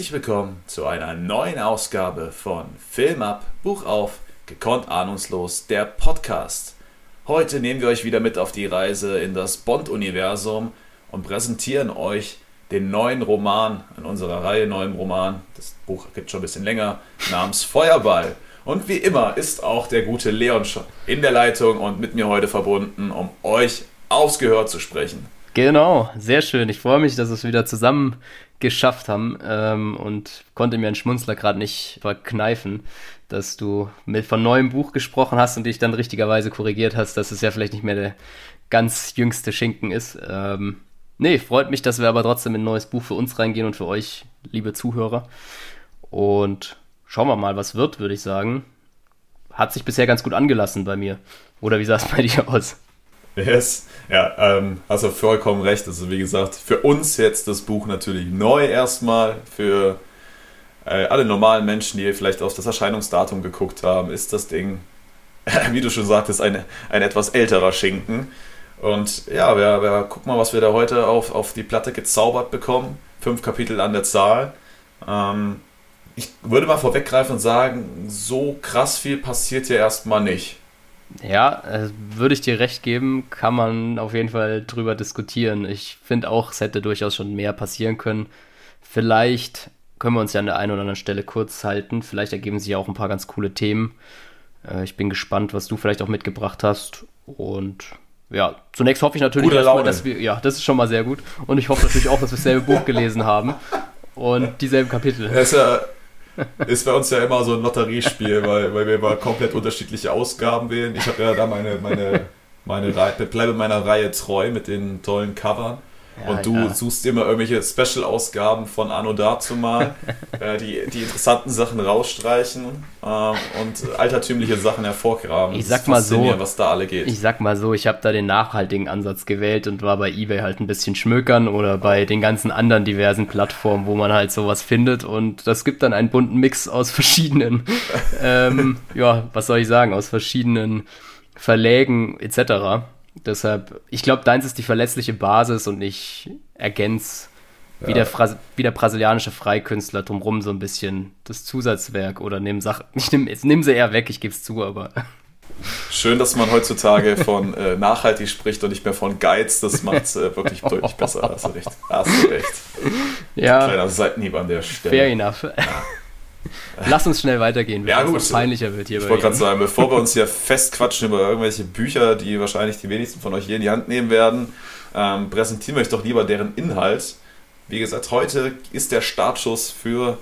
Herzlich willkommen zu einer neuen Ausgabe von Film ab, Buch auf, gekonnt ahnungslos, der Podcast. Heute nehmen wir euch wieder mit auf die Reise in das Bond-Universum und präsentieren euch den neuen Roman in unserer Reihe neuen Roman. Das Buch gibt schon ein bisschen länger, namens Feuerball. Und wie immer ist auch der gute Leon schon in der Leitung und mit mir heute verbunden, um euch aufs Gehör zu sprechen. Genau, sehr schön. Ich freue mich, dass es wieder zusammen geschafft haben ähm, und konnte mir einen Schmunzler gerade nicht verkneifen, dass du mit von neuem Buch gesprochen hast und dich dann richtigerweise korrigiert hast, dass es ja vielleicht nicht mehr der ganz jüngste Schinken ist. Ähm, nee, freut mich, dass wir aber trotzdem in ein neues Buch für uns reingehen und für euch, liebe Zuhörer. Und schauen wir mal, was wird, würde ich sagen. Hat sich bisher ganz gut angelassen bei mir. Oder wie sah es bei dir aus? Yes. Ja, ähm, hast du vollkommen recht. Also wie gesagt, für uns jetzt das Buch natürlich neu erstmal. Für äh, alle normalen Menschen, die vielleicht auf das Erscheinungsdatum geguckt haben, ist das Ding, wie du schon sagtest, ein, ein etwas älterer Schinken. Und ja, wir, wir gucken mal, was wir da heute auf, auf die Platte gezaubert bekommen. Fünf Kapitel an der Zahl. Ähm, ich würde mal vorweggreifen und sagen, so krass viel passiert hier erstmal nicht. Ja, äh, würde ich dir recht geben, kann man auf jeden Fall drüber diskutieren. Ich finde auch, es hätte durchaus schon mehr passieren können. Vielleicht können wir uns ja an der einen oder anderen Stelle kurz halten. Vielleicht ergeben sich ja auch ein paar ganz coole Themen. Äh, ich bin gespannt, was du vielleicht auch mitgebracht hast. Und ja, zunächst hoffe ich natürlich erstmal, dass wir, ja, das ist schon mal sehr gut. Und ich hoffe natürlich auch, dass wir dasselbe Buch gelesen haben und dieselben Kapitel. Das ist ja ist bei uns ja immer so ein Lotteriespiel, weil, weil wir immer komplett unterschiedliche Ausgaben wählen. Ich habe ja da meine, meine, meine Reihe, bleibe meiner Reihe treu mit den tollen Covern. Ja, und du ja. suchst immer irgendwelche Special-Ausgaben von Anno dazu mal, äh, die, die interessanten Sachen rausstreichen äh, und altertümliche Sachen hervorgraben. Ich sag mal so, was da alle geht. Ich sag mal so, ich habe da den nachhaltigen Ansatz gewählt und war bei eBay halt ein bisschen schmökern oder bei den ganzen anderen diversen Plattformen, wo man halt sowas findet und das gibt dann einen bunten Mix aus verschiedenen, ähm, ja, was soll ich sagen, aus verschiedenen Verlägen etc. Deshalb, ich glaube, deins ist die verlässliche Basis und ich ergänze ja. wie, der wie der brasilianische Freikünstler drumrum so ein bisschen das Zusatzwerk oder nimm Sachen. Ich nimm, nimm sie eher weg, ich gebe es zu, aber. Schön, dass man heutzutage von äh, nachhaltig spricht und nicht mehr von Geiz. Das macht es äh, wirklich deutlich besser. Hast du recht. Hast du recht. Ja. Kleiner Seitenhieb an der Stelle. Fair enough. Ja. Lass uns schnell weitergehen, bevor ja, gut. es peinlicher wird hier. Ich wollte gerade sagen, bevor wir uns hier festquatschen über irgendwelche Bücher, die wahrscheinlich die wenigsten von euch hier in die Hand nehmen werden, ähm, präsentieren wir euch doch lieber deren Inhalt. Wie gesagt, heute ist der Startschuss für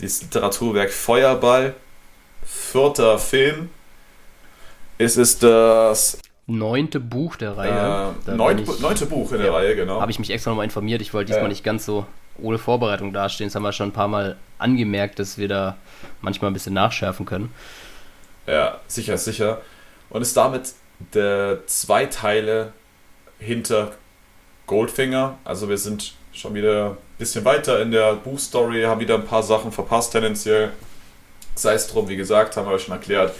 das Literaturwerk Feuerball. Vierter Film. Es ist das neunte Buch der Reihe. Äh, neunte, ich, neunte Buch in der ja, Reihe, genau. Habe ich mich extra nochmal informiert. Ich wollte diesmal ja. nicht ganz so ohne Vorbereitung dastehen. Das haben wir schon ein paar Mal angemerkt, dass wir da manchmal ein bisschen nachschärfen können. Ja, sicher, sicher. Und ist damit der zwei Teile hinter Goldfinger. Also wir sind schon wieder ein bisschen weiter in der Buchstory, haben wieder ein paar Sachen verpasst tendenziell. Sei es drum, wie gesagt, haben wir euch schon erklärt,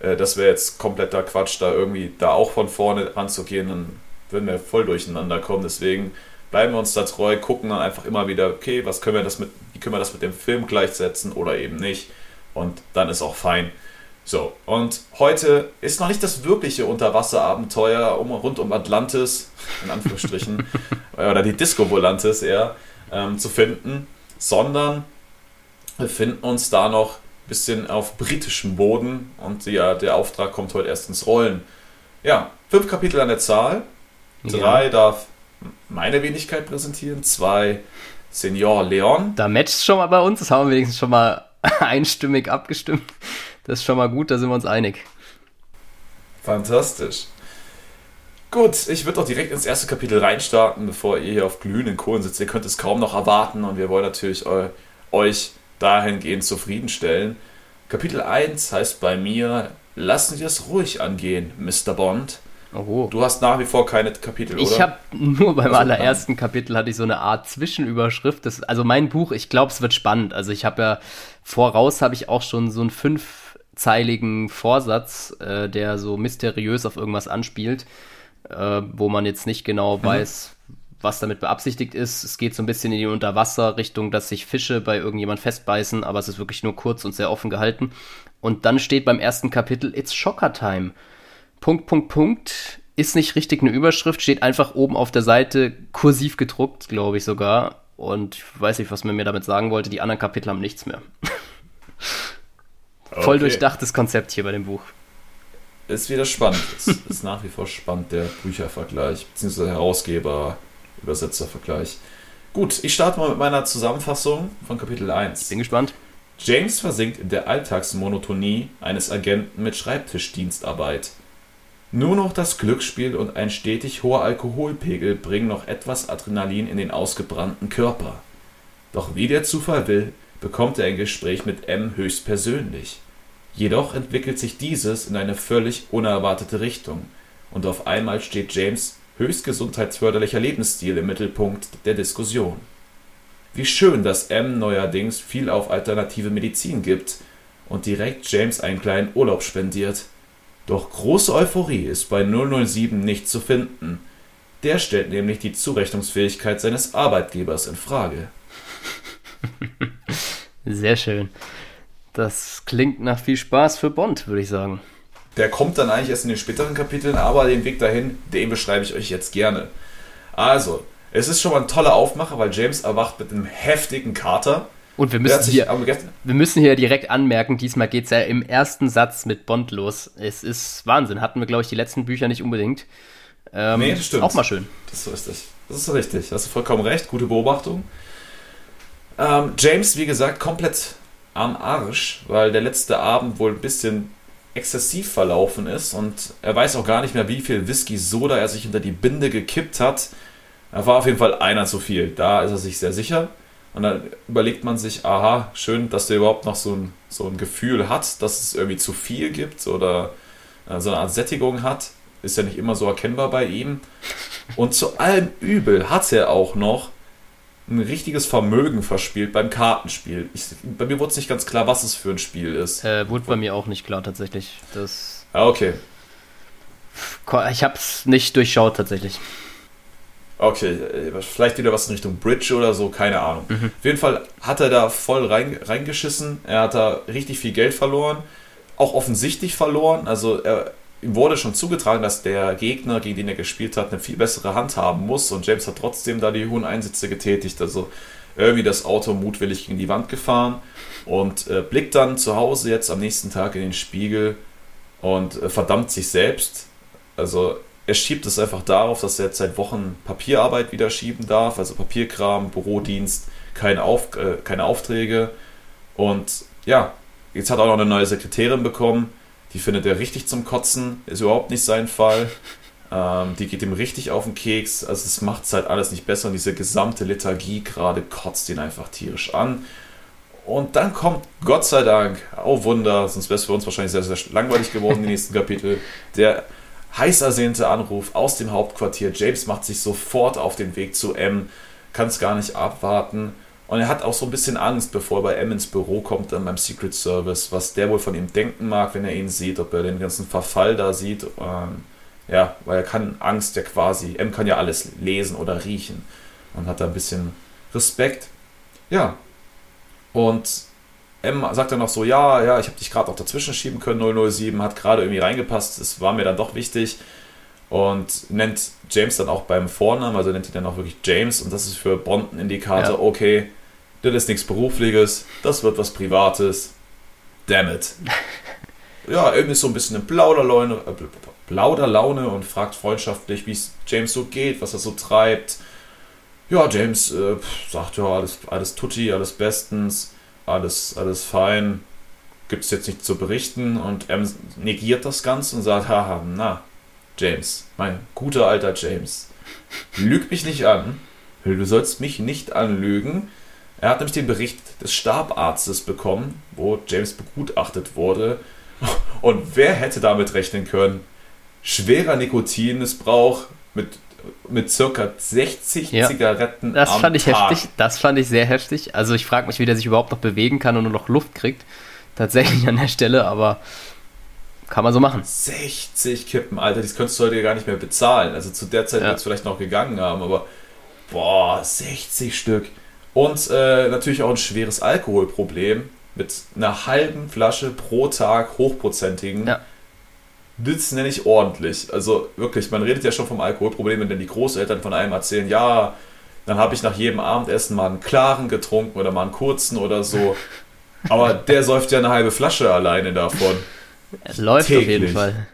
äh, das wäre jetzt kompletter Quatsch, da irgendwie da auch von vorne anzugehen, dann würden wir voll durcheinander kommen. Deswegen bleiben wir uns da treu, gucken dann einfach immer wieder, okay, was können wir das mit, wie können wir das mit dem Film gleichsetzen oder eben nicht. Und dann ist auch fein. So, und heute ist noch nicht das wirkliche Unterwasserabenteuer um, rund um Atlantis, in Anführungsstrichen, oder die Disco Volantis eher, ähm, zu finden, sondern wir finden uns da noch ein bisschen auf britischem Boden und ja, der Auftrag kommt heute erst ins Rollen. Ja, fünf Kapitel an der Zahl, drei ja. darf meine Wenigkeit präsentieren, zwei Senior Leon. Da matcht schon mal bei uns, das haben wir wenigstens schon mal einstimmig abgestimmt. Das ist schon mal gut, da sind wir uns einig. Fantastisch. Gut, ich würde doch direkt ins erste Kapitel reinstarten, bevor ihr hier auf glühenden Kohlen sitzt. Ihr könnt es kaum noch erwarten und wir wollen natürlich euch dahingehend zufriedenstellen. Kapitel 1 heißt bei mir, lassen Sie es ruhig angehen, Mr. Bond. Oh. Du hast nach wie vor keine Kapitel, oder? Ich habe nur beim also, allerersten Kapitel hatte ich so eine Art Zwischenüberschrift. Das, also mein Buch, ich glaube, es wird spannend. Also ich habe ja voraus habe ich auch schon so einen fünfzeiligen Vorsatz, äh, der so mysteriös auf irgendwas anspielt, äh, wo man jetzt nicht genau mhm. weiß, was damit beabsichtigt ist. Es geht so ein bisschen in die Unterwasserrichtung, dass sich Fische bei irgendjemand festbeißen, aber es ist wirklich nur kurz und sehr offen gehalten. Und dann steht beim ersten Kapitel, It's Shocker Time. Punkt, Punkt, Punkt. Ist nicht richtig eine Überschrift, steht einfach oben auf der Seite kursiv gedruckt, glaube ich sogar. Und ich weiß nicht, was man mir damit sagen wollte. Die anderen Kapitel haben nichts mehr. okay. Voll durchdachtes Konzept hier bei dem Buch. Ist wieder spannend. es ist nach wie vor spannend, der Büchervergleich, beziehungsweise Herausgeber-Übersetzer-Vergleich. Gut, ich starte mal mit meiner Zusammenfassung von Kapitel 1. Bin gespannt. James versinkt in der Alltagsmonotonie eines Agenten mit Schreibtischdienstarbeit. Nur noch das Glücksspiel und ein stetig hoher Alkoholpegel bringen noch etwas Adrenalin in den ausgebrannten Körper. Doch wie der Zufall will, bekommt er ein Gespräch mit M höchstpersönlich. Jedoch entwickelt sich dieses in eine völlig unerwartete Richtung, und auf einmal steht James höchst gesundheitsförderlicher Lebensstil im Mittelpunkt der Diskussion. Wie schön, dass M neuerdings viel auf alternative Medizin gibt und direkt James einen kleinen Urlaub spendiert doch große Euphorie ist bei 007 nicht zu finden. Der stellt nämlich die Zurechnungsfähigkeit seines Arbeitgebers in Frage. Sehr schön. Das klingt nach viel Spaß für Bond, würde ich sagen. Der kommt dann eigentlich erst in den späteren Kapiteln, aber den Weg dahin, den beschreibe ich euch jetzt gerne. Also, es ist schon mal ein toller Aufmacher, weil James erwacht mit einem heftigen Kater und wir müssen, hier, wir müssen hier direkt anmerken, diesmal geht es ja im ersten Satz mit Bond los. Es ist Wahnsinn. Hatten wir, glaube ich, die letzten Bücher nicht unbedingt. Ähm, nee, das stimmt. Auch mal schön. Das ist richtig. Das ist richtig. Hast du vollkommen recht. Gute Beobachtung. Ähm, James, wie gesagt, komplett am Arsch, weil der letzte Abend wohl ein bisschen exzessiv verlaufen ist und er weiß auch gar nicht mehr, wie viel Whisky-Soda er sich hinter die Binde gekippt hat. Er war auf jeden Fall einer zu viel. Da ist er sich sehr sicher. Und dann überlegt man sich, aha, schön, dass der überhaupt noch so ein, so ein Gefühl hat, dass es irgendwie zu viel gibt oder äh, so eine Art Sättigung hat. Ist ja nicht immer so erkennbar bei ihm. Und zu allem Übel hat er auch noch ein richtiges Vermögen verspielt beim Kartenspiel. Ich, bei mir wurde es nicht ganz klar, was es für ein Spiel ist. Äh, wurde bei mir auch nicht klar tatsächlich. Das ah, okay. Ich habe es nicht durchschaut tatsächlich. Okay, äh, vielleicht wieder was in Richtung Bridge oder so, keine Ahnung. Mhm. Auf jeden Fall hat er da voll rein, reingeschissen. Er hat da richtig viel Geld verloren. Auch offensichtlich verloren. Also er, ihm wurde schon zugetragen, dass der Gegner, gegen den er gespielt hat, eine viel bessere Hand haben muss. Und James hat trotzdem da die hohen Einsätze getätigt. Also irgendwie das Auto mutwillig gegen die Wand gefahren. Und äh, blickt dann zu Hause jetzt am nächsten Tag in den Spiegel und äh, verdammt sich selbst. Also er schiebt es einfach darauf, dass er jetzt seit Wochen Papierarbeit wieder schieben darf, also Papierkram, Bürodienst, keine, Auf, äh, keine Aufträge. Und ja, jetzt hat er auch noch eine neue Sekretärin bekommen. Die findet er richtig zum Kotzen, ist überhaupt nicht sein Fall. Ähm, die geht ihm richtig auf den Keks. Also es macht es halt alles nicht besser und diese gesamte Lethargie gerade kotzt ihn einfach tierisch an. Und dann kommt Gott sei Dank, oh Wunder, sonst wäre es für uns wahrscheinlich sehr, sehr langweilig geworden, die nächsten Kapitel, der heiß ersehnte Anruf aus dem Hauptquartier. James macht sich sofort auf den Weg zu M, kann es gar nicht abwarten. Und er hat auch so ein bisschen Angst, bevor er bei M ins Büro kommt, dann beim Secret Service, was der wohl von ihm denken mag, wenn er ihn sieht, ob er den ganzen Verfall da sieht. Ähm, ja, weil er kann Angst ja quasi, M kann ja alles lesen oder riechen und hat da ein bisschen Respekt. Ja. Und M sagt dann noch so, ja, ja, ich habe dich gerade auch dazwischen schieben können, 007, hat gerade irgendwie reingepasst, es war mir dann doch wichtig und nennt James dann auch beim Vornamen, also nennt ihn dann auch wirklich James und das ist für Bond ein Indikator, ja. okay, das ist nichts Berufliches, das wird was Privates, damn it. ja, M ist so ein bisschen in Plauderlaune, äh, Plauderlaune und fragt freundschaftlich, wie es James so geht, was er so treibt. Ja, James äh, sagt ja, alles, alles tutti, alles bestens alles, alles fein, gibt es jetzt nichts zu berichten und er negiert das Ganze und sagt, haha, na, James, mein guter alter James, lüg mich nicht an, du sollst mich nicht anlügen. Er hat nämlich den Bericht des Stabarztes bekommen, wo James begutachtet wurde. Und wer hätte damit rechnen können? Schwerer Nikotinmissbrauch mit mit circa 60 ja, Zigaretten das am fand ich Tag. heftig. Das fand ich sehr heftig. Also ich frage mich, wie der sich überhaupt noch bewegen kann und nur noch Luft kriegt. Tatsächlich an der Stelle, aber kann man so machen. 60 Kippen, Alter, das könntest du heute gar nicht mehr bezahlen. Also zu der Zeit ja. wird es vielleicht noch gegangen haben, aber Boah, 60 Stück. Und äh, natürlich auch ein schweres Alkoholproblem mit einer halben Flasche pro Tag hochprozentigen. Ja. Das nenne ich ordentlich. Also wirklich, man redet ja schon vom Alkoholproblem, wenn dann die Großeltern von einem erzählen, ja, dann habe ich nach jedem Abendessen mal einen klaren getrunken oder mal einen kurzen oder so. Aber der säuft ja eine halbe Flasche alleine davon. Es läuft Täglich. auf jeden Fall.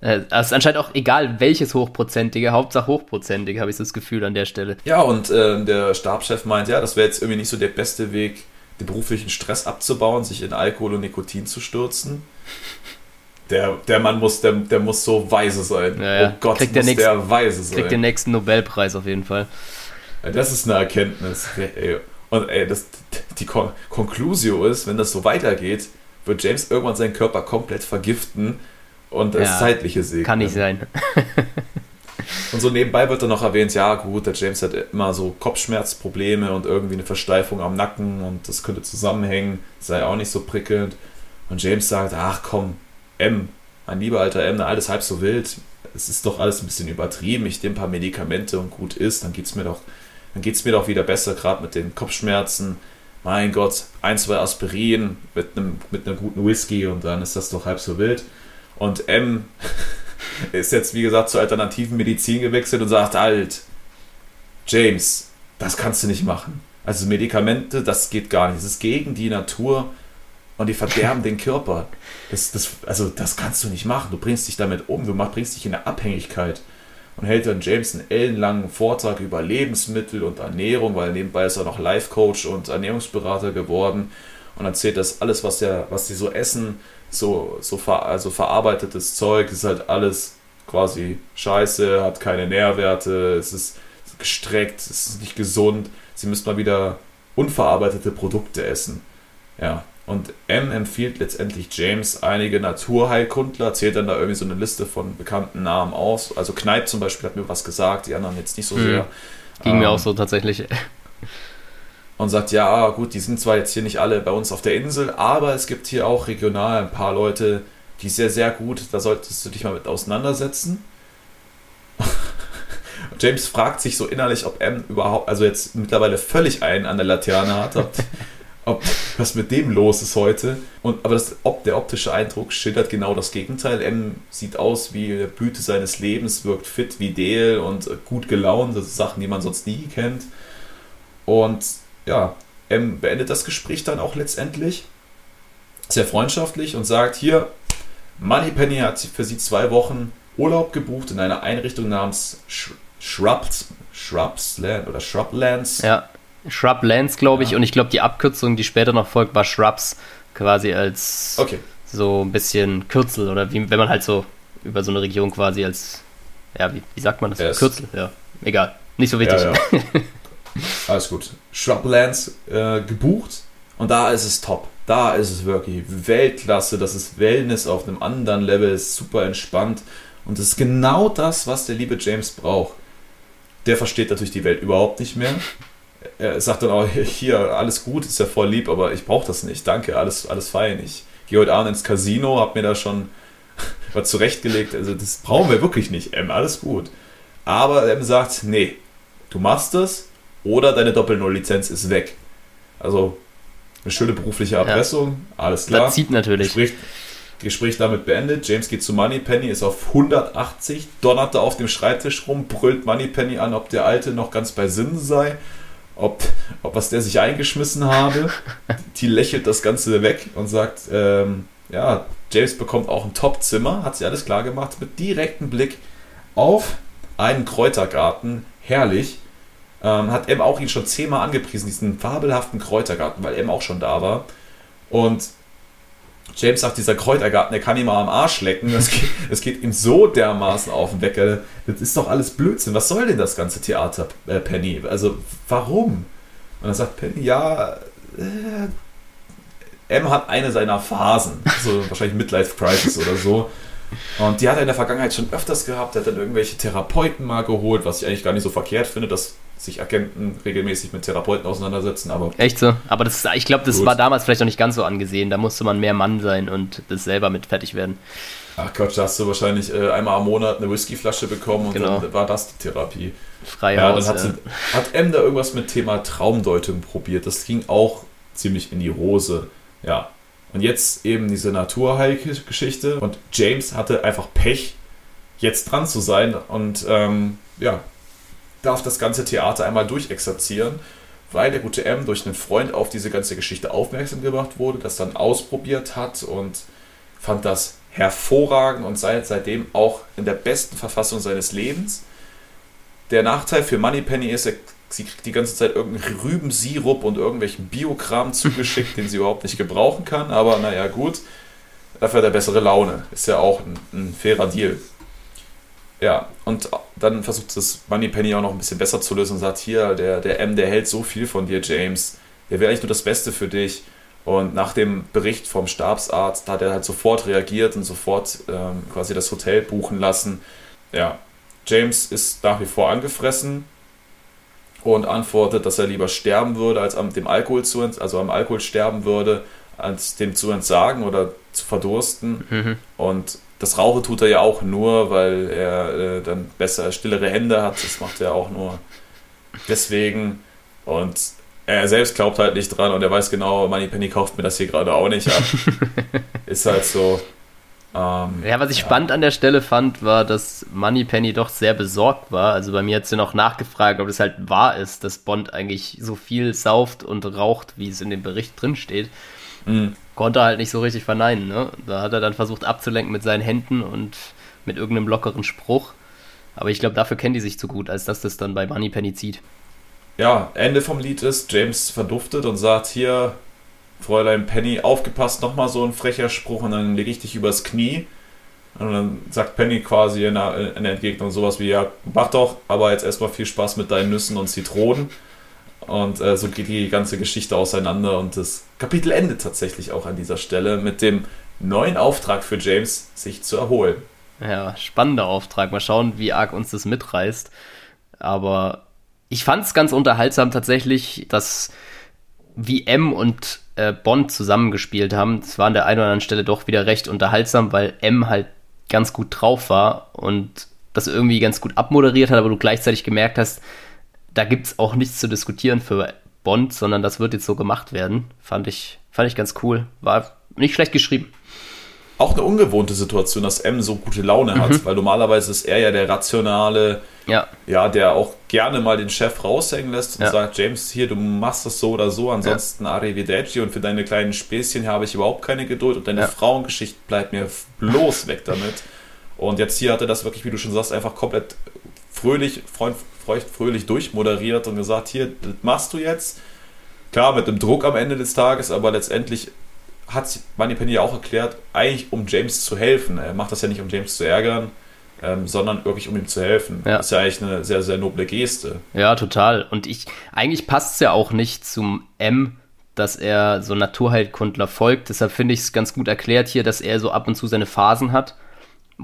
Äh, es ist anscheinend auch egal, welches Hochprozentige, Hauptsache Hochprozentige, habe ich das Gefühl an der Stelle. Ja, und äh, der Stabschef meint, ja, das wäre jetzt irgendwie nicht so der beste Weg, den beruflichen Stress abzubauen, sich in Alkohol und Nikotin zu stürzen. Der, der Mann muss, der, der muss so weise sein. Ja, ja. Oh Gott, kriegt muss der, nächsten, der weise sein. Kriegt den nächsten Nobelpreis auf jeden Fall. Das ist eine Erkenntnis. Und ey, das, die Kon Conclusio ist, wenn das so weitergeht, wird James irgendwann seinen Körper komplett vergiften und das ja, Zeitliche segnen. Kann nicht sein. und so nebenbei wird dann noch erwähnt, ja gut, der James hat immer so Kopfschmerzprobleme und irgendwie eine Versteifung am Nacken und das könnte zusammenhängen, sei auch nicht so prickelnd. Und James sagt, ach komm, M, mein lieber alter M, alles halb so wild. Es ist doch alles ein bisschen übertrieben. Ich nehme ein paar Medikamente und gut ist, dann geht's mir mir doch wieder besser, gerade mit den Kopfschmerzen. Mein Gott, ein, zwei Aspirin mit einem, mit einem guten Whisky und dann ist das doch halb so wild. Und M ist jetzt, wie gesagt, zur alternativen Medizin gewechselt und sagt, halt, James, das kannst du nicht machen. Also Medikamente, das geht gar nicht. Das ist gegen die Natur und die verderben den Körper. Das, das, also das kannst du nicht machen. Du bringst dich damit um, du bringst dich in eine Abhängigkeit. Und hält dann James einen ellenlangen Vortrag über Lebensmittel und Ernährung, weil nebenbei ist er noch Life Coach und Ernährungsberater geworden und erzählt, dass alles, was, der, was sie so essen, so, so ver, also verarbeitetes Zeug, ist halt alles quasi scheiße, hat keine Nährwerte, es ist gestreckt, es ist nicht gesund. Sie müssen mal wieder unverarbeitete Produkte essen. Ja, und M empfiehlt letztendlich James einige Naturheilkundler, zählt dann da irgendwie so eine Liste von bekannten Namen aus. Also Kneip zum Beispiel hat mir was gesagt, die anderen jetzt nicht so mhm. sehr. Ging ähm, mir auch so tatsächlich. Und sagt, ja, gut, die sind zwar jetzt hier nicht alle bei uns auf der Insel, aber es gibt hier auch regional ein paar Leute, die sehr, sehr gut, da solltest du dich mal mit auseinandersetzen. James fragt sich so innerlich, ob M überhaupt, also jetzt mittlerweile völlig einen an der Laterne hat, ob, was mit dem los ist heute. Und, aber das, ob, der optische Eindruck schildert genau das Gegenteil. M sieht aus wie der Blüte seines Lebens, wirkt fit wie Dale und gut gelaunt. Das sind Sachen, die man sonst nie kennt. Und ja, M beendet das Gespräch dann auch letztendlich sehr freundschaftlich und sagt: Hier, Moneypenny hat für sie zwei Wochen Urlaub gebucht in einer Einrichtung namens Shrubs, Shrubsland oder Shrublands. Ja. Shrublands, glaube ich, ja. und ich glaube, die Abkürzung, die später noch folgt, war Shrubs, quasi als okay. so ein bisschen Kürzel oder wie, wenn man halt so über so eine Region quasi als, ja, wie, wie sagt man das? Yes. Kürzel, ja, egal, nicht so wichtig. Ja, ja. Alles gut. Shrublands äh, gebucht und da ist es top. Da ist es wirklich Weltklasse, das ist Wellness auf einem anderen Level, ist super entspannt und das ist genau das, was der liebe James braucht. Der versteht natürlich die Welt überhaupt nicht mehr er sagt dann auch, hier, alles gut, ist ja voll lieb, aber ich brauche das nicht. Danke, alles, alles fein. Ich gehe heute Abend ins Casino, habe mir da schon was zurechtgelegt. Also das brauchen wir wirklich nicht, M, alles gut. Aber M sagt, nee, du machst das oder deine Doppel-Null-Lizenz ist weg. Also eine schöne berufliche Erpressung, ja. alles klar. Das zieht natürlich. Gespräch, Gespräch damit beendet. James geht zu Moneypenny, ist auf 180, donnert da auf dem Schreibtisch rum, brüllt Moneypenny an, ob der Alte noch ganz bei Sinnen sei ob, ob was der sich eingeschmissen habe. Die lächelt das Ganze weg und sagt, ähm, ja, James bekommt auch ein Top-Zimmer, hat sie alles klar gemacht, mit direktem Blick auf einen Kräutergarten. Herrlich. Ähm, hat M auch ihn schon zehnmal angepriesen, diesen fabelhaften Kräutergarten, weil M auch schon da war. Und James sagt, dieser Kräutergarten, der kann ihm mal am Arsch lecken. Es geht, es geht ihm so dermaßen auf den Wecker. Das ist doch alles Blödsinn. Was soll denn das ganze Theater, äh, Penny? Also, warum? Und dann sagt Penny, ja, äh, M hat eine seiner Phasen. So wahrscheinlich Midlife Crisis oder so. Und die hat er in der Vergangenheit schon öfters gehabt. Er hat dann irgendwelche Therapeuten mal geholt, was ich eigentlich gar nicht so verkehrt finde, dass sich Agenten regelmäßig mit Therapeuten auseinandersetzen. Aber Echt so? Aber das, ich glaube, das gut. war damals vielleicht noch nicht ganz so angesehen. Da musste man mehr Mann sein und das selber mit fertig werden. Ach Gott, da hast du wahrscheinlich äh, einmal am Monat eine Whiskyflasche bekommen und genau. dann war das die Therapie. Freihaus, ja, dann hat, ja. Sie, hat M da irgendwas mit Thema Traumdeutung probiert. Das ging auch ziemlich in die Hose. Ja. Und jetzt eben diese Naturheilgeschichte. Und James hatte einfach Pech, jetzt dran zu sein und ähm, ja, darf das ganze Theater einmal durchexerzieren, weil der gute M durch einen Freund auf diese ganze Geschichte aufmerksam gemacht wurde, das dann ausprobiert hat und fand das hervorragend und sei seitdem auch in der besten Verfassung seines Lebens. Der Nachteil für Moneypenny ist, er, sie kriegt die ganze Zeit irgendeinen Rübensirup und irgendwelchen Biokram zugeschickt, den sie überhaupt nicht gebrauchen kann, aber naja, gut. Dafür hat er bessere Laune. Ist ja auch ein, ein fairer Deal. Ja, und dann versucht das Moneypenny auch noch ein bisschen besser zu lösen und sagt, hier, der, der M, der hält so viel von dir, James. Der will eigentlich nur das Beste für dich. Und nach dem Bericht vom Stabsarzt hat er halt sofort reagiert und sofort ähm, quasi das Hotel buchen lassen. Ja, James ist nach wie vor angefressen und antwortet, dass er lieber sterben würde, als am, dem Alkohol zu, also am Alkohol sterben würde, als dem zu entsagen oder zu verdursten. Mhm. Und das Rauchen tut er ja auch nur, weil er äh, dann besser stillere Hände hat. Das macht er auch nur deswegen. Und er selbst glaubt halt nicht dran und er weiß genau, Moneypenny kauft mir das hier gerade auch nicht ab. Ist halt so. Ähm, ja, was ich ja. spannend an der Stelle fand, war, dass Moneypenny doch sehr besorgt war. Also bei mir hat sie noch nachgefragt, ob es halt wahr ist, dass Bond eigentlich so viel sauft und raucht, wie es in dem Bericht drin steht. Mhm konnte er halt nicht so richtig verneinen. Ne? Da hat er dann versucht abzulenken mit seinen Händen und mit irgendeinem lockeren Spruch. Aber ich glaube, dafür kennen die sich zu gut, als dass das dann bei Moneypenny zieht. Ja, Ende vom Lied ist, James verduftet und sagt hier, Fräulein Penny, aufgepasst, nochmal so ein frecher Spruch und dann lege ich dich übers Knie. Und dann sagt Penny quasi in der, in der Entgegnung sowas wie, ja, mach doch, aber jetzt erstmal viel Spaß mit deinen Nüssen und Zitronen. Und äh, so geht die ganze Geschichte auseinander und das Kapitel endet tatsächlich auch an dieser Stelle mit dem neuen Auftrag für James, sich zu erholen. Ja, spannender Auftrag. Mal schauen, wie arg uns das mitreißt. Aber ich fand es ganz unterhaltsam tatsächlich, dass wie M und äh, Bond zusammengespielt haben. Das war an der einen oder anderen Stelle doch wieder recht unterhaltsam, weil M halt ganz gut drauf war und das irgendwie ganz gut abmoderiert hat, aber du gleichzeitig gemerkt hast, da gibt es auch nichts zu diskutieren für Bond, sondern das wird jetzt so gemacht werden. Fand ich, fand ich ganz cool. War nicht schlecht geschrieben. Auch eine ungewohnte Situation, dass M so gute Laune hat, mhm. weil normalerweise ist er ja der rationale, ja. ja, der auch gerne mal den Chef raushängen lässt und ja. sagt, James, hier, du machst das so oder so, ansonsten ja. arrivederci und für deine kleinen Späßchen habe ich überhaupt keine Geduld und deine ja. Frauengeschichte bleibt mir bloß weg damit. Und jetzt hier hat er das wirklich, wie du schon sagst, einfach komplett fröhlich, freund, feucht fröhlich durchmoderiert und gesagt, hier, das machst du jetzt. Klar, mit dem Druck am Ende des Tages, aber letztendlich hat Moneypenny ja auch erklärt, eigentlich um James zu helfen. Er macht das ja nicht, um James zu ärgern, ähm, sondern wirklich, um ihm zu helfen. Ja. Das ist ja eigentlich eine sehr, sehr noble Geste. Ja, total. Und ich, eigentlich passt es ja auch nicht zum M, dass er so Naturheilkundler folgt. Deshalb finde ich es ganz gut erklärt hier, dass er so ab und zu seine Phasen hat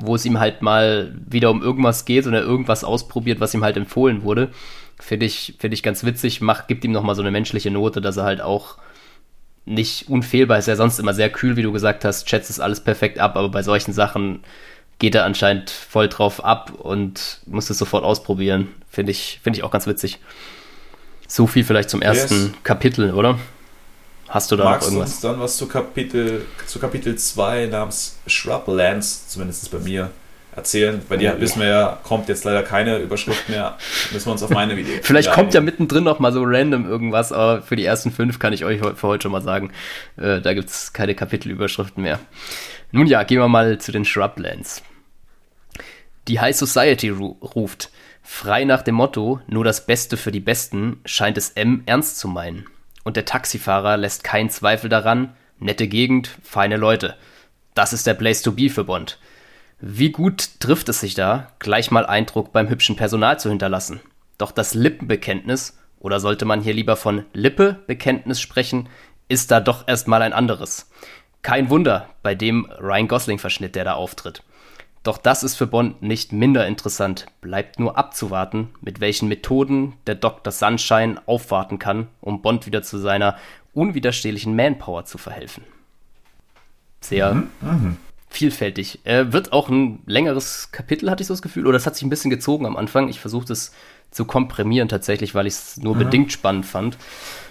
wo es ihm halt mal wieder um irgendwas geht und er irgendwas ausprobiert, was ihm halt empfohlen wurde. Finde ich, find ich ganz witzig, macht, gibt ihm nochmal so eine menschliche Note, dass er halt auch nicht unfehlbar ist. Er sonst immer sehr kühl, wie du gesagt hast, schätzt es alles perfekt ab, aber bei solchen Sachen geht er anscheinend voll drauf ab und muss es sofort ausprobieren. Finde ich, find ich auch ganz witzig. So viel vielleicht zum ersten yes. Kapitel, oder? Hast du da Magst noch irgendwas? Uns dann was zu Kapitel, zu Kapitel 2 namens Shrublands, zumindest bei mir, erzählen? Bei dir oh, wissen wir ja, kommt jetzt leider keine Überschrift mehr. Müssen wir uns auf meine Video. Vielleicht kommt ja mittendrin noch mal so random irgendwas, aber für die ersten fünf kann ich euch für heute schon mal sagen, äh, da gibt es keine Kapitelüberschriften mehr. Nun ja, gehen wir mal zu den Shrublands. Die High Society ruft. Frei nach dem Motto, nur das Beste für die Besten, scheint es M ernst zu meinen und der Taxifahrer lässt keinen Zweifel daran, nette Gegend, feine Leute. Das ist der Place to be für Bond. Wie gut trifft es sich da, gleich mal Eindruck beim hübschen Personal zu hinterlassen. Doch das Lippenbekenntnis, oder sollte man hier lieber von Lippe-Bekenntnis sprechen, ist da doch erstmal ein anderes. Kein Wunder bei dem Ryan Gosling-Verschnitt, der da auftritt. Doch das ist für Bond nicht minder interessant. Bleibt nur abzuwarten, mit welchen Methoden der Dr. Sunshine aufwarten kann, um Bond wieder zu seiner unwiderstehlichen Manpower zu verhelfen. Sehr, mhm, mhm. Vielfältig. Äh, wird auch ein längeres Kapitel, hatte ich so das Gefühl, oder es hat sich ein bisschen gezogen am Anfang. Ich versuche das zu komprimieren tatsächlich, weil ich es nur mhm. bedingt spannend fand.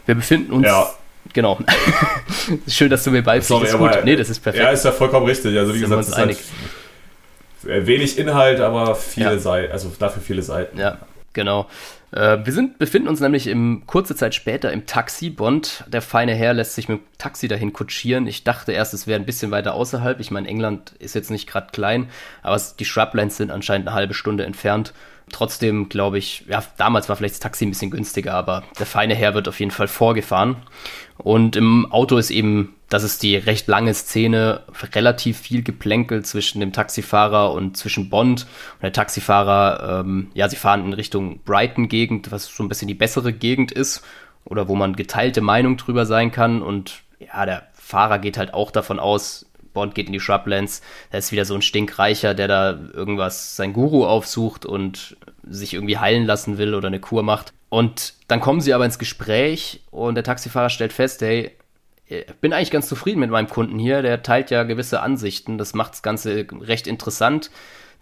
Wir befinden uns. Ja. Genau. Schön, dass du mir beipflichtst. Sorry, gut. Nee, das ist perfekt. Ja, ist ja vollkommen richtig. Also wie Sind gesagt, es ist halt wenig Inhalt, aber viele ja. Seiten, also dafür viele Seiten. Ja, genau. Äh, wir sind, befinden uns nämlich im, kurze Zeit später im Taxi. Bond, der feine Herr, lässt sich mit dem Taxi dahin kutschieren. Ich dachte erst, es wäre ein bisschen weiter außerhalb. Ich meine, England ist jetzt nicht gerade klein, aber die Shrublands sind anscheinend eine halbe Stunde entfernt. Trotzdem glaube ich, ja, damals war vielleicht das Taxi ein bisschen günstiger, aber der feine Herr wird auf jeden Fall vorgefahren. Und im Auto ist eben, das ist die recht lange Szene, relativ viel Geplänkel zwischen dem Taxifahrer und zwischen Bond. Und der Taxifahrer, ähm, ja, sie fahren in Richtung Brighton-Gegend, was so ein bisschen die bessere Gegend ist oder wo man geteilte Meinung drüber sein kann. Und ja, der Fahrer geht halt auch davon aus, Bond geht in die Shrublands, da ist wieder so ein Stinkreicher, der da irgendwas, sein Guru aufsucht und sich irgendwie heilen lassen will oder eine Kur macht. Und dann kommen sie aber ins Gespräch und der Taxifahrer stellt fest, hey, bin eigentlich ganz zufrieden mit meinem Kunden hier, der teilt ja gewisse Ansichten, das macht das Ganze recht interessant.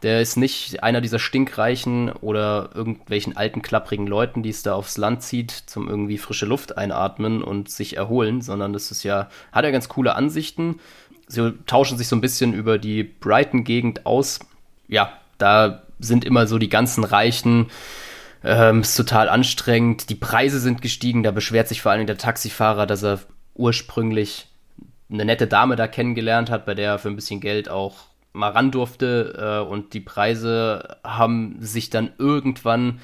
Der ist nicht einer dieser stinkreichen oder irgendwelchen alten, klapprigen Leuten, die es da aufs Land zieht, zum irgendwie frische Luft einatmen und sich erholen, sondern das ist ja, hat er ja ganz coole Ansichten, sie tauschen sich so ein bisschen über die Brighton-Gegend aus. Ja, da sind immer so die ganzen Reichen. Ähm, ist total anstrengend. Die Preise sind gestiegen. Da beschwert sich vor allem der Taxifahrer, dass er ursprünglich eine nette Dame da kennengelernt hat, bei der er für ein bisschen Geld auch mal ran durfte. Äh, und die Preise haben sich dann irgendwann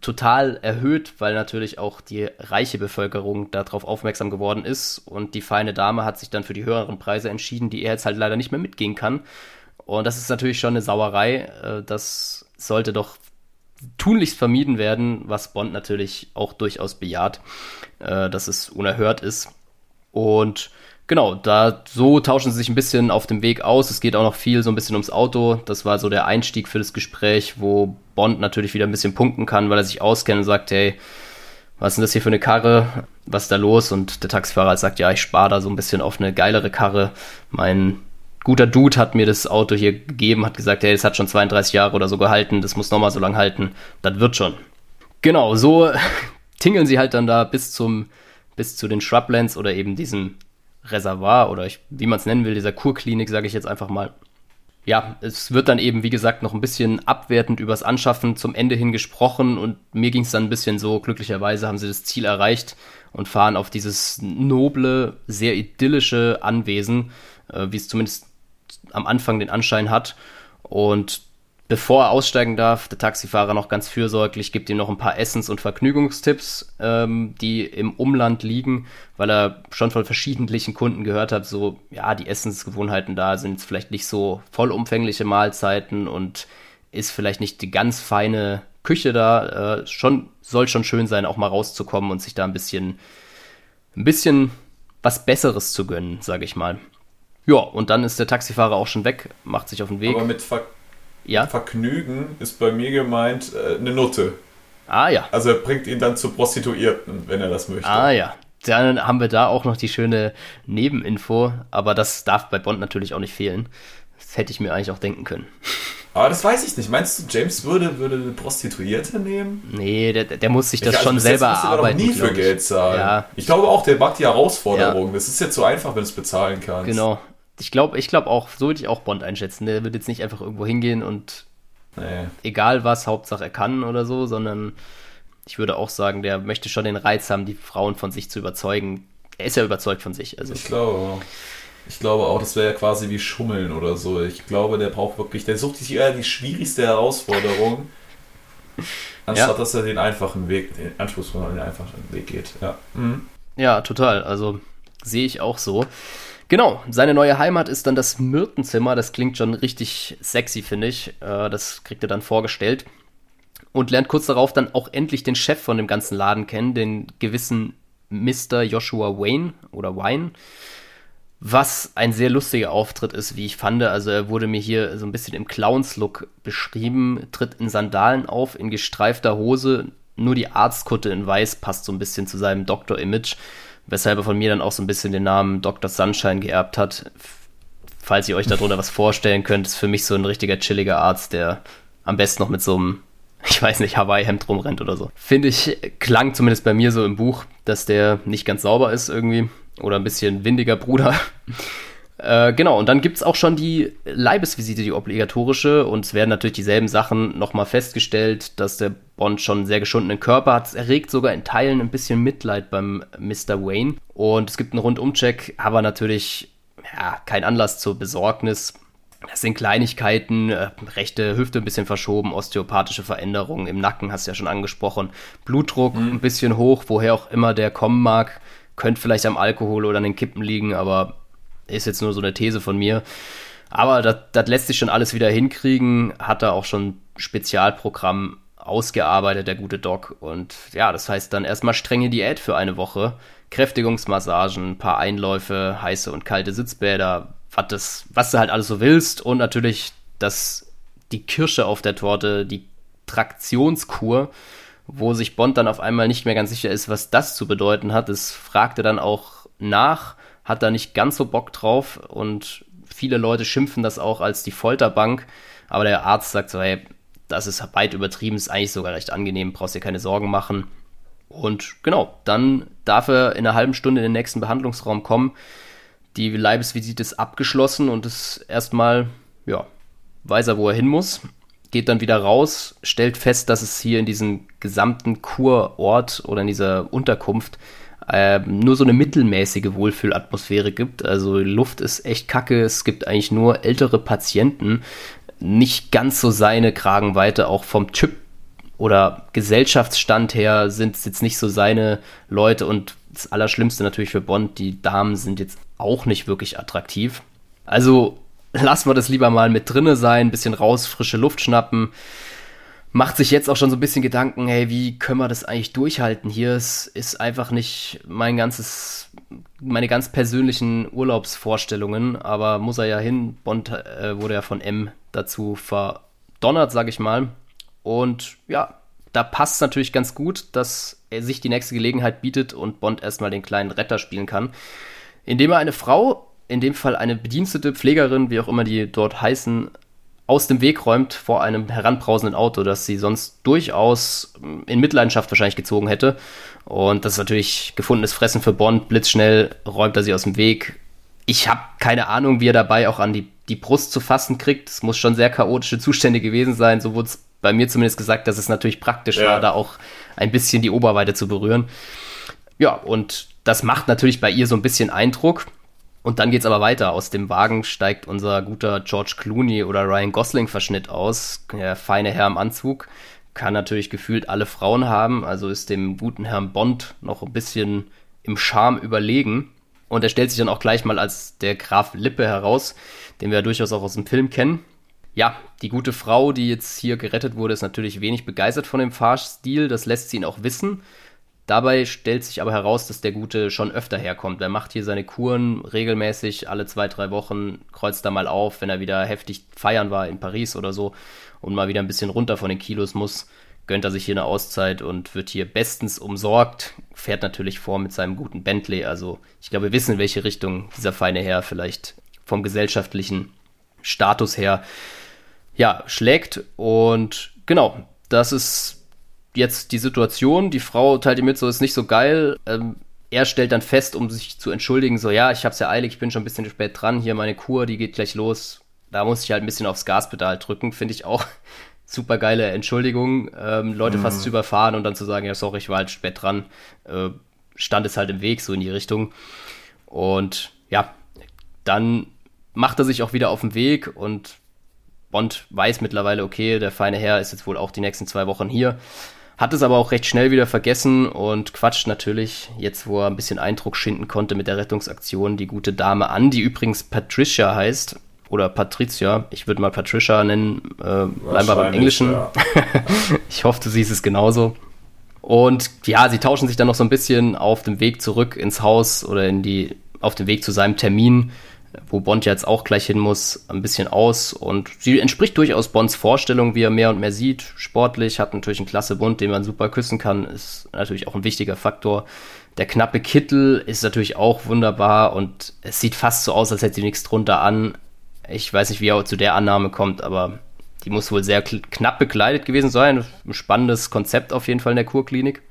total erhöht, weil natürlich auch die reiche Bevölkerung darauf aufmerksam geworden ist und die feine Dame hat sich dann für die höheren Preise entschieden, die er jetzt halt leider nicht mehr mitgehen kann. Und das ist natürlich schon eine Sauerei. Äh, das sollte doch tunlichst vermieden werden, was Bond natürlich auch durchaus bejaht, äh, dass es unerhört ist. Und Genau, da so tauschen sie sich ein bisschen auf dem Weg aus. Es geht auch noch viel so ein bisschen ums Auto. Das war so der Einstieg für das Gespräch, wo Bond natürlich wieder ein bisschen punkten kann, weil er sich auskennt und sagt, hey, was ist denn das hier für eine Karre? Was ist da los? Und der Taxifahrer sagt, ja, ich spare da so ein bisschen auf eine geilere Karre. Mein guter Dude hat mir das Auto hier gegeben, hat gesagt, hey, es hat schon 32 Jahre oder so gehalten, das muss nochmal so lang halten. Das wird schon. Genau, so tingeln sie halt dann da bis zum, bis zu den Shrublands oder eben diesem Reservoir oder ich, wie man es nennen will, dieser Kurklinik, sage ich jetzt einfach mal. Ja, es wird dann eben, wie gesagt, noch ein bisschen abwertend übers Anschaffen zum Ende hin gesprochen und mir ging es dann ein bisschen so, glücklicherweise haben sie das Ziel erreicht und fahren auf dieses noble, sehr idyllische Anwesen, äh, wie es zumindest am Anfang den Anschein hat. Und Bevor er aussteigen darf, der Taxifahrer noch ganz fürsorglich, gibt ihm noch ein paar Essens- und Vergnügungstipps, ähm, die im Umland liegen, weil er schon von verschiedentlichen Kunden gehört hat, so, ja, die Essensgewohnheiten da sind jetzt vielleicht nicht so vollumfängliche Mahlzeiten und ist vielleicht nicht die ganz feine Küche da. Äh, schon, soll schon schön sein, auch mal rauszukommen und sich da ein bisschen, ein bisschen was Besseres zu gönnen, sage ich mal. Ja, und dann ist der Taxifahrer auch schon weg, macht sich auf den Weg. Aber mit Ver ja? Vergnügen ist bei mir gemeint äh, eine Nutte. Ah ja. Also er bringt ihn dann zu Prostituierten, wenn er das möchte. Ah ja. Dann haben wir da auch noch die schöne Nebeninfo, aber das darf bei Bond natürlich auch nicht fehlen. Das hätte ich mir eigentlich auch denken können. Aber das weiß ich nicht. Meinst du, James würde, würde eine Prostituierte nehmen? Nee, der, der muss sich das ich, also schon selber erarbeiten. nie für Geld zahlen. Ja. Ich glaube auch, der mag die Herausforderung. Ja. Das ist jetzt so einfach, wenn du es bezahlen kannst. Genau ich glaube ich glaub auch, so würde ich auch Bond einschätzen. Der wird jetzt nicht einfach irgendwo hingehen und nee. egal was, Hauptsache er kann oder so, sondern ich würde auch sagen, der möchte schon den Reiz haben, die Frauen von sich zu überzeugen. Er ist ja überzeugt von sich. Also. Ich glaube auch. Ich glaube auch, das wäre ja quasi wie Schummeln oder so. Ich glaube, der braucht wirklich, der sucht sich eher die schwierigste Herausforderung, anstatt ja. dass er den einfachen Weg, den anspruchsvollen, den einfachen Weg geht. Ja, mhm. ja total. Also sehe ich auch so. Genau, seine neue Heimat ist dann das Myrtenzimmer. Das klingt schon richtig sexy, finde ich. Äh, das kriegt er dann vorgestellt. Und lernt kurz darauf dann auch endlich den Chef von dem ganzen Laden kennen, den gewissen Mr. Joshua Wayne oder Wine. Was ein sehr lustiger Auftritt ist, wie ich fand. Also er wurde mir hier so ein bisschen im Clowns-Look beschrieben, tritt in Sandalen auf, in gestreifter Hose. Nur die Arztkutte in Weiß passt so ein bisschen zu seinem Doktor-Image weshalb er von mir dann auch so ein bisschen den Namen Dr. Sunshine geerbt hat. falls ihr euch darunter was vorstellen könnt, ist für mich so ein richtiger chilliger Arzt, der am besten noch mit so einem, ich weiß nicht, Hawaii-Hemd rumrennt oder so. Finde ich, klang zumindest bei mir so im Buch, dass der nicht ganz sauber ist irgendwie oder ein bisschen windiger Bruder. Äh, genau, und dann gibt es auch schon die Leibesvisite, die obligatorische. Und es werden natürlich dieselben Sachen nochmal festgestellt, dass der Bond schon einen sehr geschundenen Körper hat. Es erregt sogar in Teilen ein bisschen Mitleid beim Mr. Wayne. Und es gibt einen Rundumcheck, aber natürlich ja, kein Anlass zur Besorgnis. Das sind Kleinigkeiten, äh, rechte Hüfte ein bisschen verschoben, osteopathische Veränderungen im Nacken, hast du ja schon angesprochen. Blutdruck mhm. ein bisschen hoch, woher auch immer der kommen mag. Könnte vielleicht am Alkohol oder an den Kippen liegen, aber ist jetzt nur so eine These von mir. Aber das lässt sich schon alles wieder hinkriegen. Hat da auch schon Spezialprogramm ausgearbeitet, der gute Doc. Und ja, das heißt dann erstmal strenge Diät für eine Woche. Kräftigungsmassagen, ein paar Einläufe, heiße und kalte Sitzbäder, was, das, was du halt alles so willst. Und natürlich das, die Kirsche auf der Torte, die Traktionskur, wo sich Bond dann auf einmal nicht mehr ganz sicher ist, was das zu bedeuten hat. Das fragte dann auch nach hat da nicht ganz so Bock drauf und viele Leute schimpfen das auch als die Folterbank. Aber der Arzt sagt so, hey, das ist weit übertrieben, ist eigentlich sogar recht angenehm, brauchst dir keine Sorgen machen. Und genau, dann darf er in einer halben Stunde in den nächsten Behandlungsraum kommen. Die Leibesvisite ist abgeschlossen und ist erstmal, ja, weiß er, wo er hin muss. Geht dann wieder raus, stellt fest, dass es hier in diesem gesamten Kurort oder in dieser Unterkunft äh, nur so eine mittelmäßige Wohlfühlatmosphäre gibt. Also Luft ist echt kacke, es gibt eigentlich nur ältere Patienten, nicht ganz so seine Kragenweite, auch vom Typ oder Gesellschaftsstand her sind es jetzt nicht so seine Leute und das Allerschlimmste natürlich für Bond, die Damen sind jetzt auch nicht wirklich attraktiv. Also lassen wir das lieber mal mit drinne sein, bisschen raus, frische Luft schnappen macht sich jetzt auch schon so ein bisschen Gedanken, hey, wie können wir das eigentlich durchhalten hier? Es ist einfach nicht mein ganzes, meine ganz persönlichen Urlaubsvorstellungen, aber muss er ja hin. Bond äh, wurde ja von M dazu verdonnert, sag ich mal. Und ja, da passt es natürlich ganz gut, dass er sich die nächste Gelegenheit bietet und Bond erstmal den kleinen Retter spielen kann, indem er eine Frau, in dem Fall eine Bedienstete, Pflegerin, wie auch immer die dort heißen, aus dem Weg räumt vor einem heranbrausenden Auto, das sie sonst durchaus in Mitleidenschaft wahrscheinlich gezogen hätte. Und das ist natürlich gefundenes Fressen für Bond. Blitzschnell räumt er sie aus dem Weg. Ich habe keine Ahnung, wie er dabei auch an die, die Brust zu fassen kriegt. Es muss schon sehr chaotische Zustände gewesen sein. So wurde es bei mir zumindest gesagt, dass es natürlich praktisch ja. war, da auch ein bisschen die Oberweite zu berühren. Ja, und das macht natürlich bei ihr so ein bisschen Eindruck. Und dann geht's aber weiter. Aus dem Wagen steigt unser guter George Clooney oder Ryan Gosling Verschnitt aus. Der feine Herr im Anzug kann natürlich gefühlt alle Frauen haben, also ist dem guten Herrn Bond noch ein bisschen im Charme überlegen. Und er stellt sich dann auch gleich mal als der Graf Lippe heraus, den wir ja durchaus auch aus dem Film kennen. Ja, die gute Frau, die jetzt hier gerettet wurde, ist natürlich wenig begeistert von dem Fahrstil. Das lässt sie ihn auch wissen. Dabei stellt sich aber heraus, dass der Gute schon öfter herkommt. Er macht hier seine Kuren regelmäßig, alle zwei, drei Wochen, kreuzt da mal auf, wenn er wieder heftig feiern war in Paris oder so und mal wieder ein bisschen runter von den Kilos muss, gönnt er sich hier eine Auszeit und wird hier bestens umsorgt, fährt natürlich vor mit seinem guten Bentley. Also ich glaube, wir wissen, in welche Richtung dieser feine Herr vielleicht vom gesellschaftlichen Status her ja, schlägt. Und genau, das ist jetzt die Situation, die Frau teilt ihm mit, so ist nicht so geil. Ähm, er stellt dann fest, um sich zu entschuldigen, so ja, ich hab's ja eilig, ich bin schon ein bisschen spät dran, hier meine Kur, die geht gleich los. Da muss ich halt ein bisschen aufs Gaspedal drücken, finde ich auch super geile Entschuldigung, ähm, Leute mhm. fast zu überfahren und dann zu sagen, ja, sorry, ich war halt spät dran, äh, stand es halt im Weg, so in die Richtung. Und ja, dann macht er sich auch wieder auf den Weg und Bond weiß mittlerweile, okay, der feine Herr ist jetzt wohl auch die nächsten zwei Wochen hier. Hat es aber auch recht schnell wieder vergessen und quatscht natürlich, jetzt wo er ein bisschen Eindruck schinden konnte mit der Rettungsaktion, die gute Dame an, die übrigens Patricia heißt. Oder Patricia, ich würde mal Patricia nennen, äh, bleiben wir beim Englischen. Ja. ich hoffe, du siehst es genauso. Und ja, sie tauschen sich dann noch so ein bisschen auf dem Weg zurück ins Haus oder in die, auf dem Weg zu seinem Termin wo Bond jetzt auch gleich hin muss, ein bisschen aus. Und sie entspricht durchaus Bonds Vorstellung, wie er mehr und mehr sieht. Sportlich, hat natürlich einen klasse Bund, den man super küssen kann, ist natürlich auch ein wichtiger Faktor. Der knappe Kittel ist natürlich auch wunderbar und es sieht fast so aus, als hätte sie nichts drunter an. Ich weiß nicht, wie er zu der Annahme kommt, aber die muss wohl sehr knapp bekleidet gewesen sein. Ein spannendes Konzept auf jeden Fall in der Kurklinik.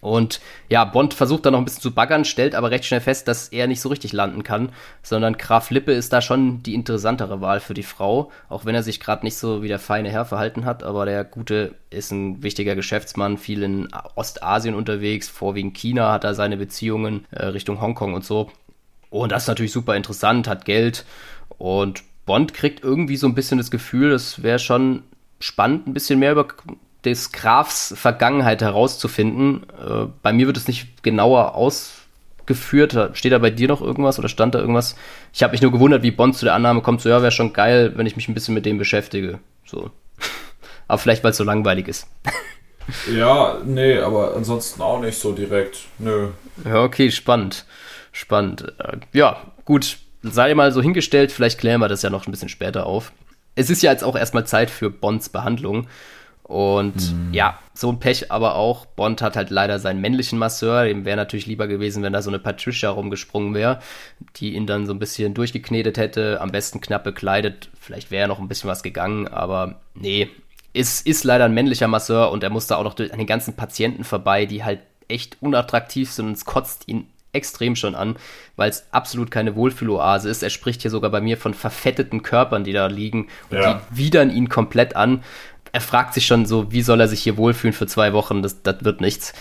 Und ja, Bond versucht dann noch ein bisschen zu baggern, stellt aber recht schnell fest, dass er nicht so richtig landen kann, sondern Graf Lippe ist da schon die interessantere Wahl für die Frau, auch wenn er sich gerade nicht so wie der feine Herr verhalten hat, aber der Gute ist ein wichtiger Geschäftsmann, viel in Ostasien unterwegs, vorwiegend China hat er seine Beziehungen äh, Richtung Hongkong und so. Und das ist natürlich super interessant, hat Geld und Bond kriegt irgendwie so ein bisschen das Gefühl, es wäre schon spannend, ein bisschen mehr über des Grafs Vergangenheit herauszufinden. Äh, bei mir wird es nicht genauer ausgeführt. Steht da bei dir noch irgendwas oder stand da irgendwas? Ich habe mich nur gewundert, wie Bond zu der Annahme kommt, so ja, wäre schon geil, wenn ich mich ein bisschen mit dem beschäftige. So. aber vielleicht, weil es so langweilig ist. ja, nee, aber ansonsten auch nicht so direkt. Nö. Ja, okay, spannend. Spannend. Äh, ja, gut. Sei mal so hingestellt, vielleicht klären wir das ja noch ein bisschen später auf. Es ist ja jetzt auch erstmal Zeit für Bonds Behandlung. Und mhm. ja, so ein Pech aber auch. Bond hat halt leider seinen männlichen Masseur. Dem wäre natürlich lieber gewesen, wenn da so eine Patricia rumgesprungen wäre, die ihn dann so ein bisschen durchgeknetet hätte, am besten knapp bekleidet. Vielleicht wäre noch ein bisschen was gegangen, aber nee. Ist, ist leider ein männlicher Masseur und er muss da auch noch durch, an den ganzen Patienten vorbei, die halt echt unattraktiv sind und es kotzt ihn extrem schon an, weil es absolut keine Wohlfühloase ist. Er spricht hier sogar bei mir von verfetteten Körpern, die da liegen und ja. die widern ihn komplett an er fragt sich schon so, wie soll er sich hier wohlfühlen für zwei Wochen, das, das wird nichts.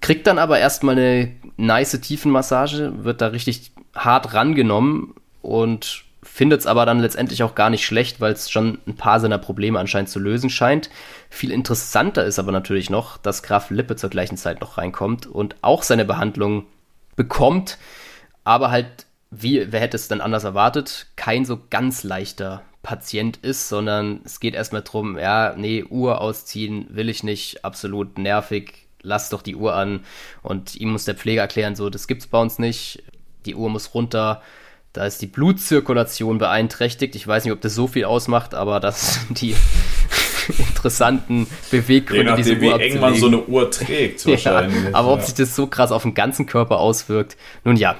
Kriegt dann aber erstmal eine nice Tiefenmassage, wird da richtig hart rangenommen und findet es aber dann letztendlich auch gar nicht schlecht, weil es schon ein paar seiner Probleme anscheinend zu lösen scheint. Viel interessanter ist aber natürlich noch, dass Graf Lippe zur gleichen Zeit noch reinkommt und auch seine Behandlung bekommt, aber halt, wie, wer hätte es denn anders erwartet, kein so ganz leichter Patient ist, sondern es geht erstmal darum, ja, nee, Uhr ausziehen will ich nicht, absolut nervig, lass doch die Uhr an. Und ihm muss der Pfleger erklären, so, das gibt's bei uns nicht, die Uhr muss runter. Da ist die Blutzirkulation beeinträchtigt. Ich weiß nicht, ob das so viel ausmacht, aber das sind die interessanten Beweggründe, Je nachdem, diese Uhr wie eng man so eine Uhr trägt, wahrscheinlich. Ja, aber ob sich das so krass auf den ganzen Körper auswirkt, nun ja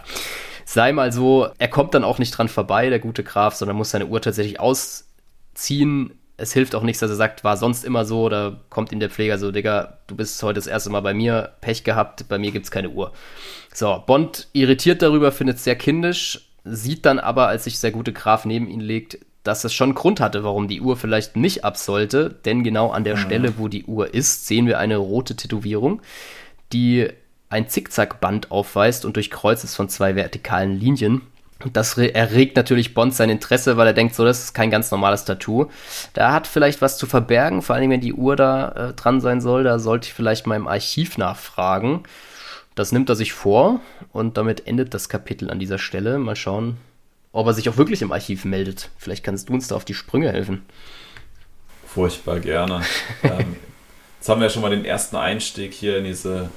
sei mal so, er kommt dann auch nicht dran vorbei, der gute Graf, sondern muss seine Uhr tatsächlich ausziehen. Es hilft auch nichts, dass er sagt, war sonst immer so, da kommt ihm der Pfleger so, Digga, du bist heute das erste Mal bei mir, Pech gehabt, bei mir gibt's keine Uhr. So, Bond irritiert darüber, findet es sehr kindisch, sieht dann aber, als sich der gute Graf neben ihn legt, dass es schon Grund hatte, warum die Uhr vielleicht nicht ab sollte, denn genau an der mhm. Stelle, wo die Uhr ist, sehen wir eine rote Tätowierung, die ein Zickzackband aufweist und durchkreuzt ist von zwei vertikalen Linien. Und das erregt natürlich Bond sein Interesse, weil er denkt, so, das ist kein ganz normales Tattoo. Da hat vielleicht was zu verbergen, vor allem wenn die Uhr da äh, dran sein soll. Da sollte ich vielleicht mal im Archiv nachfragen. Das nimmt er sich vor und damit endet das Kapitel an dieser Stelle. Mal schauen, ob er sich auch wirklich im Archiv meldet. Vielleicht kannst du uns da auf die Sprünge helfen. Furchtbar gerne. ähm, jetzt haben wir ja schon mal den ersten Einstieg hier in diese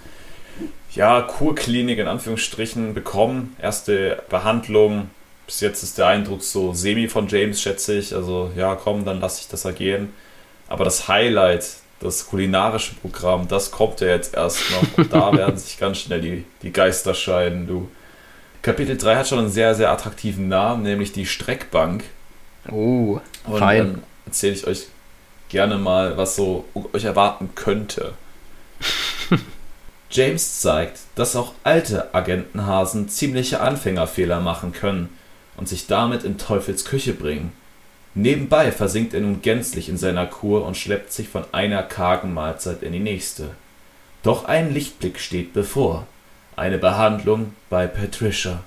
ja, Kurklinik in Anführungsstrichen bekommen. Erste Behandlung. Bis jetzt ist der Eindruck so semi von James, schätze ich. Also ja, komm, dann lasse ich das ergehen. Aber das Highlight, das kulinarische Programm, das kommt ja jetzt erst noch. Und da werden sich ganz schnell die, die Geister scheiden, du. Kapitel 3 hat schon einen sehr, sehr attraktiven Namen, nämlich die Streckbank. Oh, Und fein. dann erzähle ich euch gerne mal, was so euch erwarten könnte. James zeigt, dass auch alte Agentenhasen ziemliche Anfängerfehler machen können und sich damit in Teufels Küche bringen. Nebenbei versinkt er nun gänzlich in seiner Kur und schleppt sich von einer kargen Mahlzeit in die nächste. Doch ein Lichtblick steht bevor. Eine Behandlung bei Patricia.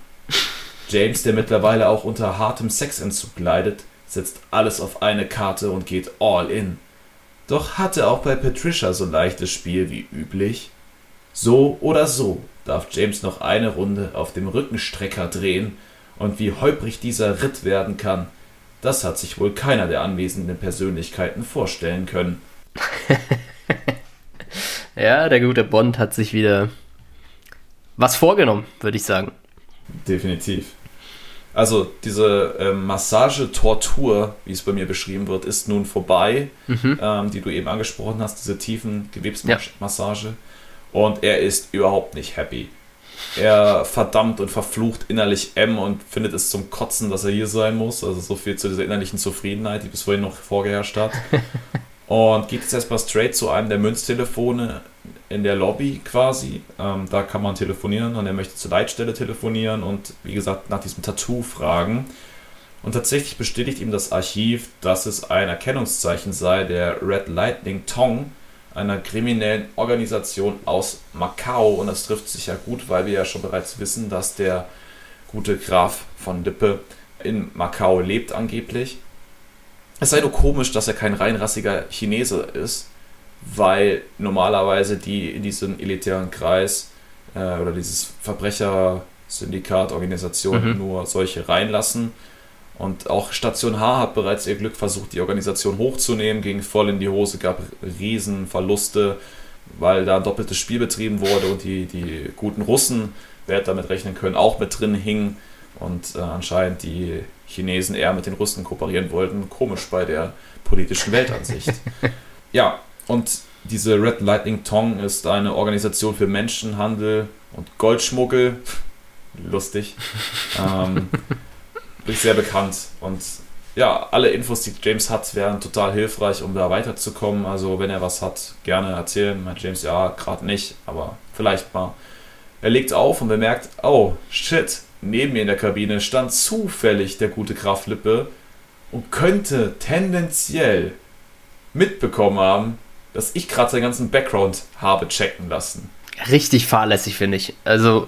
James, der mittlerweile auch unter hartem Sexentzug leidet, setzt alles auf eine Karte und geht all in. Doch hatte auch bei Patricia so leichtes Spiel wie üblich? So oder so darf James noch eine Runde auf dem Rückenstrecker drehen, und wie holprig dieser Ritt werden kann, das hat sich wohl keiner der anwesenden Persönlichkeiten vorstellen können. ja, der gute Bond hat sich wieder was vorgenommen, würde ich sagen. Definitiv. Also diese äh, Massage-Tortur, wie es bei mir beschrieben wird, ist nun vorbei, mhm. ähm, die du eben angesprochen hast, diese tiefen Gewebsmassage. Ja. Und er ist überhaupt nicht happy. Er verdammt und verflucht innerlich M und findet es zum Kotzen, dass er hier sein muss. Also so viel zu dieser innerlichen Zufriedenheit, die bis vorhin noch vorgeherrscht hat. Und geht jetzt erstmal straight zu einem der Münztelefone in der Lobby quasi. Ähm, da kann man telefonieren und er möchte zur Leitstelle telefonieren und wie gesagt nach diesem Tattoo fragen. Und tatsächlich bestätigt ihm das Archiv, dass es ein Erkennungszeichen sei, der Red Lightning Tong, einer kriminellen Organisation aus Macau. Und das trifft sich ja gut, weil wir ja schon bereits wissen, dass der gute Graf von Lippe in Macau lebt angeblich. Es sei nur komisch, dass er kein reinrassiger Chinese ist, weil normalerweise die in diesem elitären Kreis äh, oder dieses Verbrechersyndikat, Organisation mhm. nur solche reinlassen. Und auch Station H hat bereits ihr Glück versucht, die Organisation hochzunehmen, ging voll in die Hose, gab Riesenverluste, weil da ein doppeltes Spiel betrieben wurde und die, die guten Russen, wer hätte damit rechnen können, auch mit drin hingen und äh, anscheinend die Chinesen eher mit den Russen kooperieren wollten. Komisch bei der politischen Weltansicht. ja, und diese Red Lightning Tong ist eine Organisation für Menschenhandel und Goldschmuggel. Lustig. ähm, sehr bekannt. Und ja, alle Infos, die James hat, wären total hilfreich, um da weiterzukommen. Also, wenn er was hat, gerne erzählen. Mein James, ja, gerade nicht, aber vielleicht mal. Er legt auf und bemerkt, oh, shit, neben mir in der Kabine stand zufällig der gute Graf Lippe und könnte tendenziell mitbekommen haben, dass ich gerade seinen ganzen Background habe checken lassen. Richtig fahrlässig, finde ich. Also.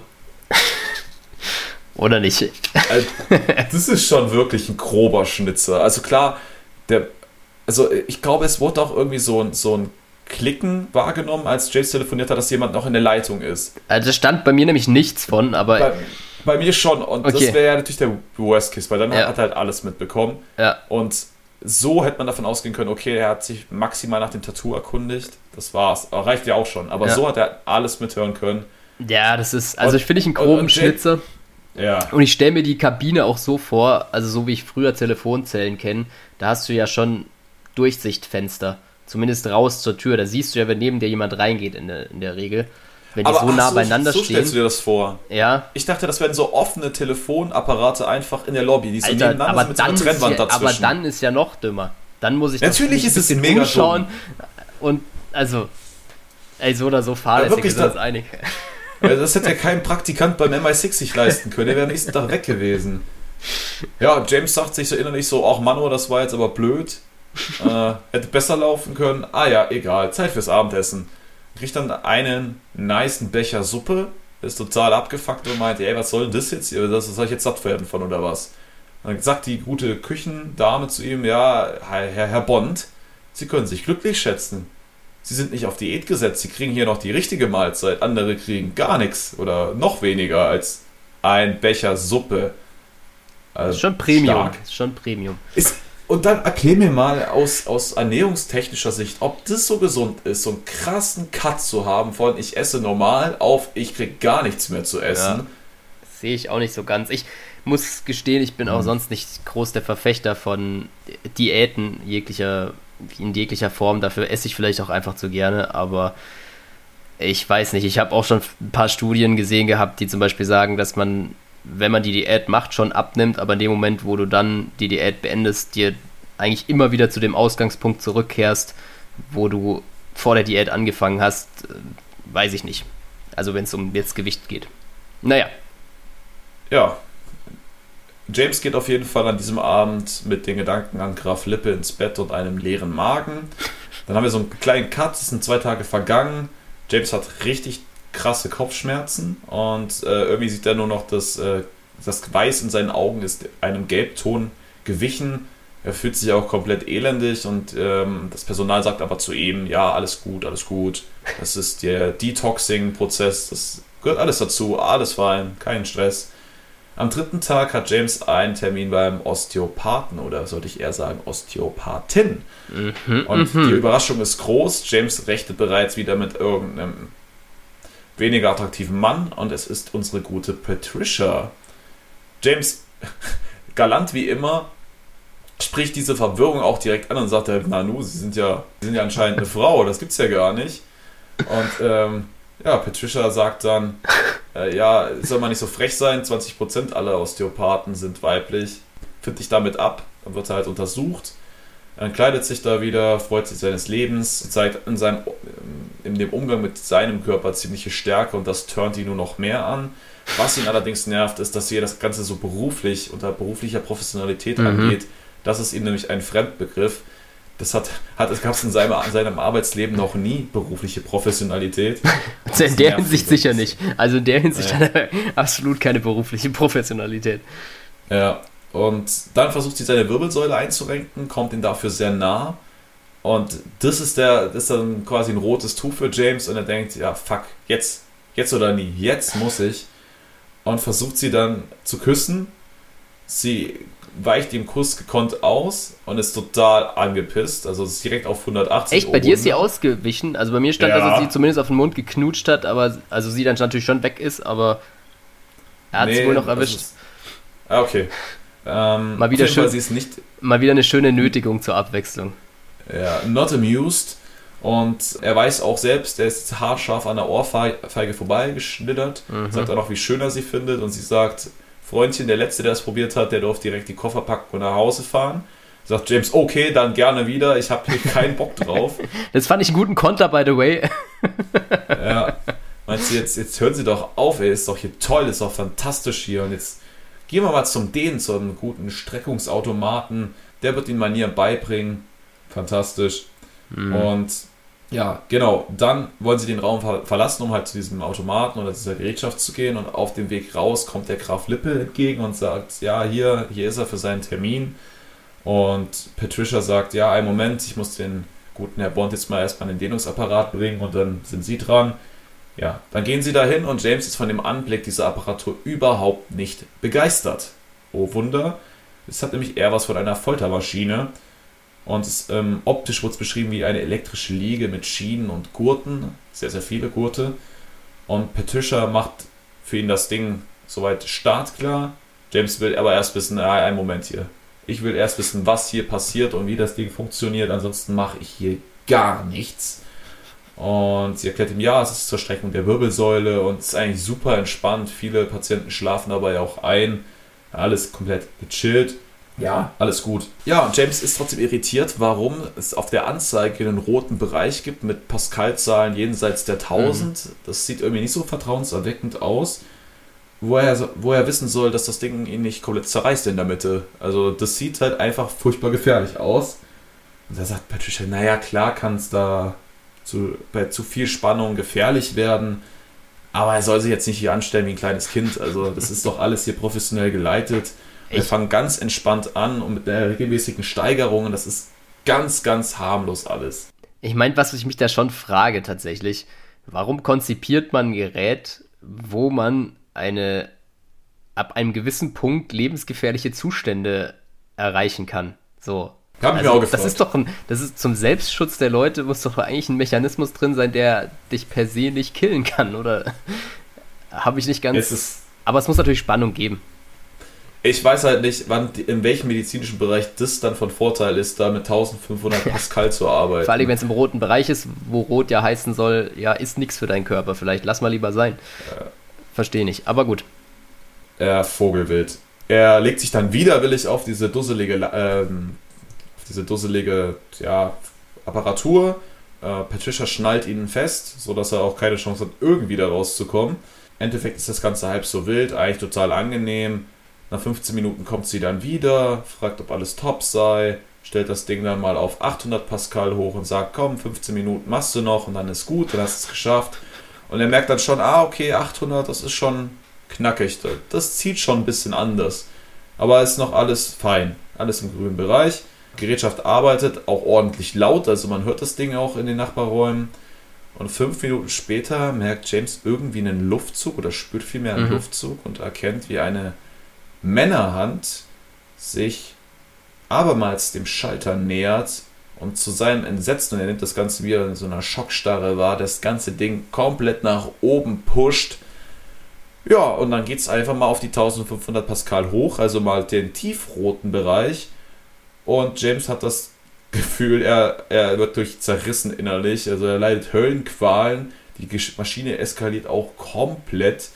Oder nicht? Also, das ist schon wirklich ein grober Schnitzer. Also klar, der. Also ich glaube, es wurde auch irgendwie so ein, so ein Klicken wahrgenommen, als James telefoniert hat, dass jemand noch in der Leitung ist. Also stand bei mir nämlich nichts von, aber. Bei, bei mir schon. Und okay. das wäre ja natürlich der Worst Case, weil dann ja. hat er halt alles mitbekommen. Ja. Und so hätte man davon ausgehen können, okay, er hat sich maximal nach dem Tattoo erkundigt. Das war's. Reicht ja auch schon. Aber ja. so hat er alles mithören können. Ja, das ist, also und, ich finde ich einen groben Schnitzer. Ja. Und ich stelle mir die Kabine auch so vor, also so wie ich früher Telefonzellen kenne, da hast du ja schon Durchsichtfenster. Zumindest raus zur Tür. Da siehst du ja, wenn neben dir jemand reingeht in der, in der Regel. Wenn die aber, so nah so, beieinander so stehen. So stellst du dir das vor? Ja. Ich dachte, das wären so offene Telefonapparate einfach in der Lobby, die so Alter, nebeneinander aber sind mit so einer Trennwand ja, dazwischen. Aber dann ist ja noch dümmer. Dann muss ich Natürlich ist es mega umschauen und also ey, so oder so fahrlässig ja, ist das einig. Ja, das hätte ja kein Praktikant beim MI6 sich leisten können. Der wäre nächsten Tag weg gewesen. Ja, James sagt sich so innerlich so, ach Mano, das war jetzt aber blöd. Äh, hätte besser laufen können. Ah ja, egal, Zeit fürs Abendessen kriegt dann einen niceen Becher Suppe, ist total abgefuckt und meint, ey, was soll denn das jetzt? Das soll ich jetzt satt werden von oder was? Dann sagt die gute Küchendame zu ihm, ja, Herr, Herr Bond, Sie können sich glücklich schätzen. Sie sind nicht auf Diät gesetzt, Sie kriegen hier noch die richtige Mahlzeit. Andere kriegen gar nichts oder noch weniger als ein Becher Suppe. Also ist schon Premium. Stark. Ist schon Premium. Ist, und dann erklär mir mal aus, aus ernährungstechnischer Sicht, ob das so gesund ist, so einen krassen Cut zu haben von ich esse normal auf ich krieg gar nichts mehr zu essen. Ja, sehe ich auch nicht so ganz. Ich muss gestehen, ich bin auch mhm. sonst nicht groß der Verfechter von Diäten jeglicher, in jeglicher Form. Dafür esse ich vielleicht auch einfach zu gerne, aber ich weiß nicht. Ich habe auch schon ein paar Studien gesehen gehabt, die zum Beispiel sagen, dass man wenn man die Diät macht, schon abnimmt, aber in dem Moment, wo du dann die Diät beendest, dir eigentlich immer wieder zu dem Ausgangspunkt zurückkehrst, wo du vor der Diät angefangen hast, äh, weiß ich nicht. Also wenn es um jetzt Gewicht geht. Naja. Ja. James geht auf jeden Fall an diesem Abend mit den Gedanken an Graf Lippe ins Bett und einem leeren Magen. Dann haben wir so einen kleinen Cut, es sind zwei Tage vergangen. James hat richtig krasse Kopfschmerzen und äh, irgendwie sieht er nur noch, dass äh, das Weiß in seinen Augen ist einem Gelbton gewichen. Er fühlt sich auch komplett elendig und ähm, das Personal sagt aber zu ihm, ja, alles gut, alles gut. Das ist der Detoxing-Prozess, das gehört alles dazu, alles fein, kein Stress. Am dritten Tag hat James einen Termin beim Osteopathen oder sollte ich eher sagen Osteopathin. Mhm, und mhm. die Überraschung ist groß. James rechnet bereits wieder mit irgendeinem weniger attraktiven Mann und es ist unsere gute Patricia. James, galant wie immer, spricht diese Verwirrung auch direkt an und sagt, Nanu, Sie sind ja, Sie sind ja anscheinend eine Frau, das gibt's ja gar nicht. Und ähm, Ja, Patricia sagt dann, äh, ja, soll man nicht so frech sein, 20% aller Osteopathen sind weiblich. Find dich damit ab. Dann wird er halt untersucht. Er kleidet sich da wieder, freut sich seines Lebens, zeigt in, seinem, in dem Umgang mit seinem Körper ziemliche Stärke und das turnt ihn nur noch mehr an. Was ihn allerdings nervt, ist, dass hier das Ganze so beruflich, unter beruflicher Professionalität mhm. angeht. Das ist ihm nämlich ein Fremdbegriff. Das hat, hat es gab es in seinem, in seinem Arbeitsleben noch nie berufliche Professionalität. Also in der Hinsicht sicher nicht. Also in der Hinsicht ja. hat er absolut keine berufliche Professionalität. Ja, und dann versucht sie seine Wirbelsäule einzurenken, kommt ihm dafür sehr nah. Und das ist der, das ist dann quasi ein rotes Tuch für James und er denkt, ja, fuck, jetzt, jetzt oder nie, jetzt muss ich. Und versucht sie dann zu küssen. Sie weicht dem Kuss gekonnt aus und ist total angepisst. Also ist direkt auf 180. Echt? Bei dir ist sie ausgewichen? Also bei mir stand, ja. dass sie zumindest auf den Mund geknutscht hat, aber also sie dann natürlich schon weg ist, aber er hat nee, sie wohl noch erwischt. Ist, ah, okay. Ähm, mal, wieder schön, sie ist nicht, mal wieder eine schöne Nötigung zur Abwechslung. Ja, not amused. Und er weiß auch selbst, er ist haarscharf an der Ohrfeige vorbeigeschlittert. Mhm. Sagt auch noch, wie schön er sie findet. Und sie sagt, Freundchen, der Letzte, der es probiert hat, der durfte direkt die Koffer packen und nach Hause fahren. Sagt James, okay, dann gerne wieder. Ich habe hier keinen Bock drauf. Das fand ich einen guten Konter, by the way. ja. Meinst du, jetzt, jetzt hören Sie doch auf, ey, ist doch hier toll, ist doch fantastisch hier. Und jetzt gehen wir mal zum Den, zu einem guten Streckungsautomaten. Der wird Ihnen Manieren beibringen. Fantastisch. Mhm. Und ja, genau. Dann wollen sie den Raum ver verlassen, um halt zu diesem Automaten oder dieser Gerätschaft zu gehen. Und auf dem Weg raus kommt der Graf Lippe entgegen und sagt: Ja, hier, hier ist er für seinen Termin. Und Patricia sagt: Ja, einen Moment, ich muss den guten Herr Bond jetzt mal erstmal in den Dehnungsapparat bringen und dann sind sie dran. Ja, dann gehen sie dahin und James ist von dem Anblick dieser Apparatur überhaupt nicht begeistert. Oh Wunder, es hat nämlich eher was von einer Foltermaschine. Und ähm, optisch wurde es beschrieben wie eine elektrische Liege mit Schienen und Gurten, sehr, sehr viele Gurte. Und Patricia macht für ihn das Ding soweit startklar. James will aber erst wissen, ah, einen Moment hier. Ich will erst wissen, was hier passiert und wie das Ding funktioniert. Ansonsten mache ich hier gar nichts. Und sie erklärt ihm, ja, es ist zur Streckung der Wirbelsäule und es ist eigentlich super entspannt. Viele Patienten schlafen dabei auch ein. Alles komplett gechillt. Ja, alles gut. Ja, und James ist trotzdem irritiert, warum es auf der Anzeige einen roten Bereich gibt mit Pascal-Zahlen jenseits der 1000. Mhm. Das sieht irgendwie nicht so vertrauenserweckend aus. Wo er, wo er wissen soll, dass das Ding ihn nicht komplett zerreißt in der Mitte. Also, das sieht halt einfach furchtbar gefährlich aus. Und da sagt Patricia, naja, klar kann es da zu, bei zu viel Spannung gefährlich werden. Aber er soll sich jetzt nicht hier anstellen wie ein kleines Kind. Also, das ist doch alles hier professionell geleitet. Wir fangen ganz entspannt an und mit der regelmäßigen Steigerung. Und das ist ganz, ganz harmlos alles. Ich meine, was ich mich da schon frage tatsächlich, warum konzipiert man ein Gerät, wo man eine ab einem gewissen Punkt lebensgefährliche Zustände erreichen kann? So. Hab also, ich das ist doch ein, das ist zum Selbstschutz der Leute muss doch eigentlich ein Mechanismus drin sein, der dich per se nicht killen kann, oder? Habe ich nicht ganz. Es aber es muss natürlich Spannung geben. Ich weiß halt nicht, wann, in welchem medizinischen Bereich das dann von Vorteil ist, da mit 1500 Pascal zu arbeiten. Vor allem, wenn es im roten Bereich ist, wo rot ja heißen soll, ja, ist nichts für deinen Körper. Vielleicht lass mal lieber sein. Ja. Verstehe nicht, aber gut. Er Vogelwild. Er legt sich dann widerwillig auf diese dusselige, ähm, auf diese dusselige ja, Apparatur. Äh, Patricia schnallt ihn fest, sodass er auch keine Chance hat, irgendwie da rauszukommen. Im Endeffekt ist das Ganze halb so wild, eigentlich total angenehm nach 15 Minuten kommt sie dann wieder, fragt, ob alles top sei, stellt das Ding dann mal auf 800 Pascal hoch und sagt, komm, 15 Minuten machst du noch und dann ist gut, dann hast du es geschafft. Und er merkt dann schon, ah, okay, 800, das ist schon knackig. Das zieht schon ein bisschen anders. Aber ist noch alles fein. Alles im grünen Bereich. Die Gerätschaft arbeitet auch ordentlich laut, also man hört das Ding auch in den Nachbarräumen. Und fünf Minuten später merkt James irgendwie einen Luftzug oder spürt vielmehr einen mhm. Luftzug und erkennt, wie eine Männerhand sich abermals dem Schalter nähert und zu seinem Entsetzen, und er nimmt das Ganze wieder in so einer Schockstarre wahr, das ganze Ding komplett nach oben pusht. Ja, und dann geht es einfach mal auf die 1500 Pascal hoch, also mal den tiefroten Bereich. Und James hat das Gefühl, er, er wird durch zerrissen innerlich, also er leidet Höllenqualen. Die Maschine eskaliert auch komplett.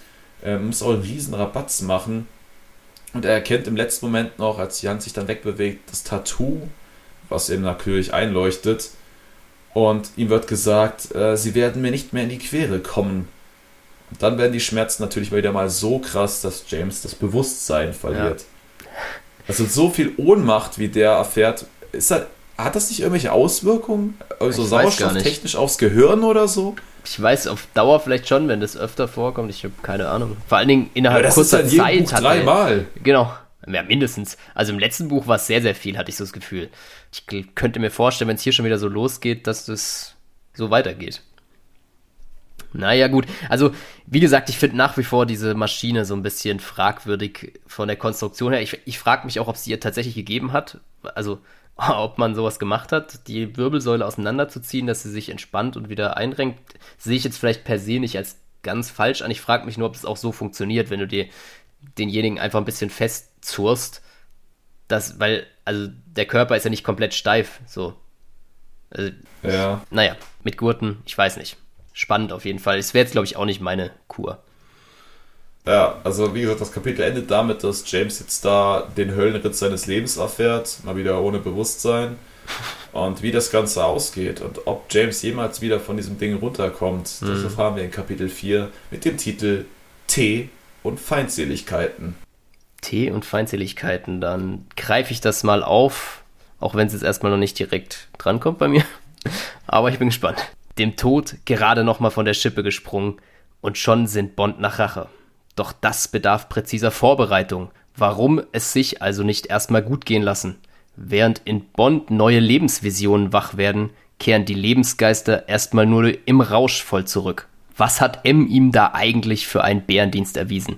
Ähm, muss auch einen riesen Rabatz machen. Und er erkennt im letzten Moment noch, als die Hand sich dann wegbewegt, das Tattoo, was ihm natürlich einleuchtet. Und ihm wird gesagt, äh, sie werden mir nicht mehr in die Quere kommen. Und dann werden die Schmerzen natürlich wieder mal so krass, dass James das Bewusstsein verliert. Ja. Also so viel Ohnmacht, wie der erfährt, ist er, hat das nicht irgendwelche Auswirkungen? Also ich sauerstofftechnisch aufs Gehirn oder so? Ich weiß auf Dauer vielleicht schon, wenn das öfter vorkommt. Ich habe keine Ahnung. Vor allen Dingen innerhalb ja, kurzer ist Zeit. Buch dreimal. Genau. Ja, mindestens. Also im letzten Buch war es sehr, sehr viel, hatte ich so das Gefühl. Ich könnte mir vorstellen, wenn es hier schon wieder so losgeht, dass das so weitergeht. Naja, gut. Also, wie gesagt, ich finde nach wie vor diese Maschine so ein bisschen fragwürdig von der Konstruktion her. Ich, ich frage mich auch, ob sie ihr tatsächlich gegeben hat. Also, ob man sowas gemacht hat, die Wirbelsäule auseinanderzuziehen, dass sie sich entspannt und wieder einrenkt, sehe ich jetzt vielleicht per se nicht als ganz falsch an. Ich frage mich nur, ob das auch so funktioniert, wenn du dir denjenigen einfach ein bisschen festzurst. Das, weil, also der Körper ist ja nicht komplett steif, so. Also, ja. Naja, mit Gurten, ich weiß nicht. Spannend auf jeden Fall. Es wäre jetzt, glaube ich, auch nicht meine Kur. Ja, also wie gesagt, das Kapitel endet damit, dass James jetzt da den Höllenritt seines Lebens erfährt, mal wieder ohne Bewusstsein. Und wie das Ganze ausgeht und ob James jemals wieder von diesem Ding runterkommt, mhm. das erfahren wir in Kapitel 4 mit dem Titel Tee und Feindseligkeiten. Tee und Feindseligkeiten, dann greife ich das mal auf, auch wenn es jetzt erstmal noch nicht direkt drankommt bei mir. Aber ich bin gespannt. Dem Tod gerade nochmal von der Schippe gesprungen und schon sind Bond nach Rache. Doch das bedarf präziser Vorbereitung. Warum es sich also nicht erstmal gut gehen lassen? Während in Bond neue Lebensvisionen wach werden, kehren die Lebensgeister erstmal nur im Rausch voll zurück. Was hat M ihm da eigentlich für einen Bärendienst erwiesen?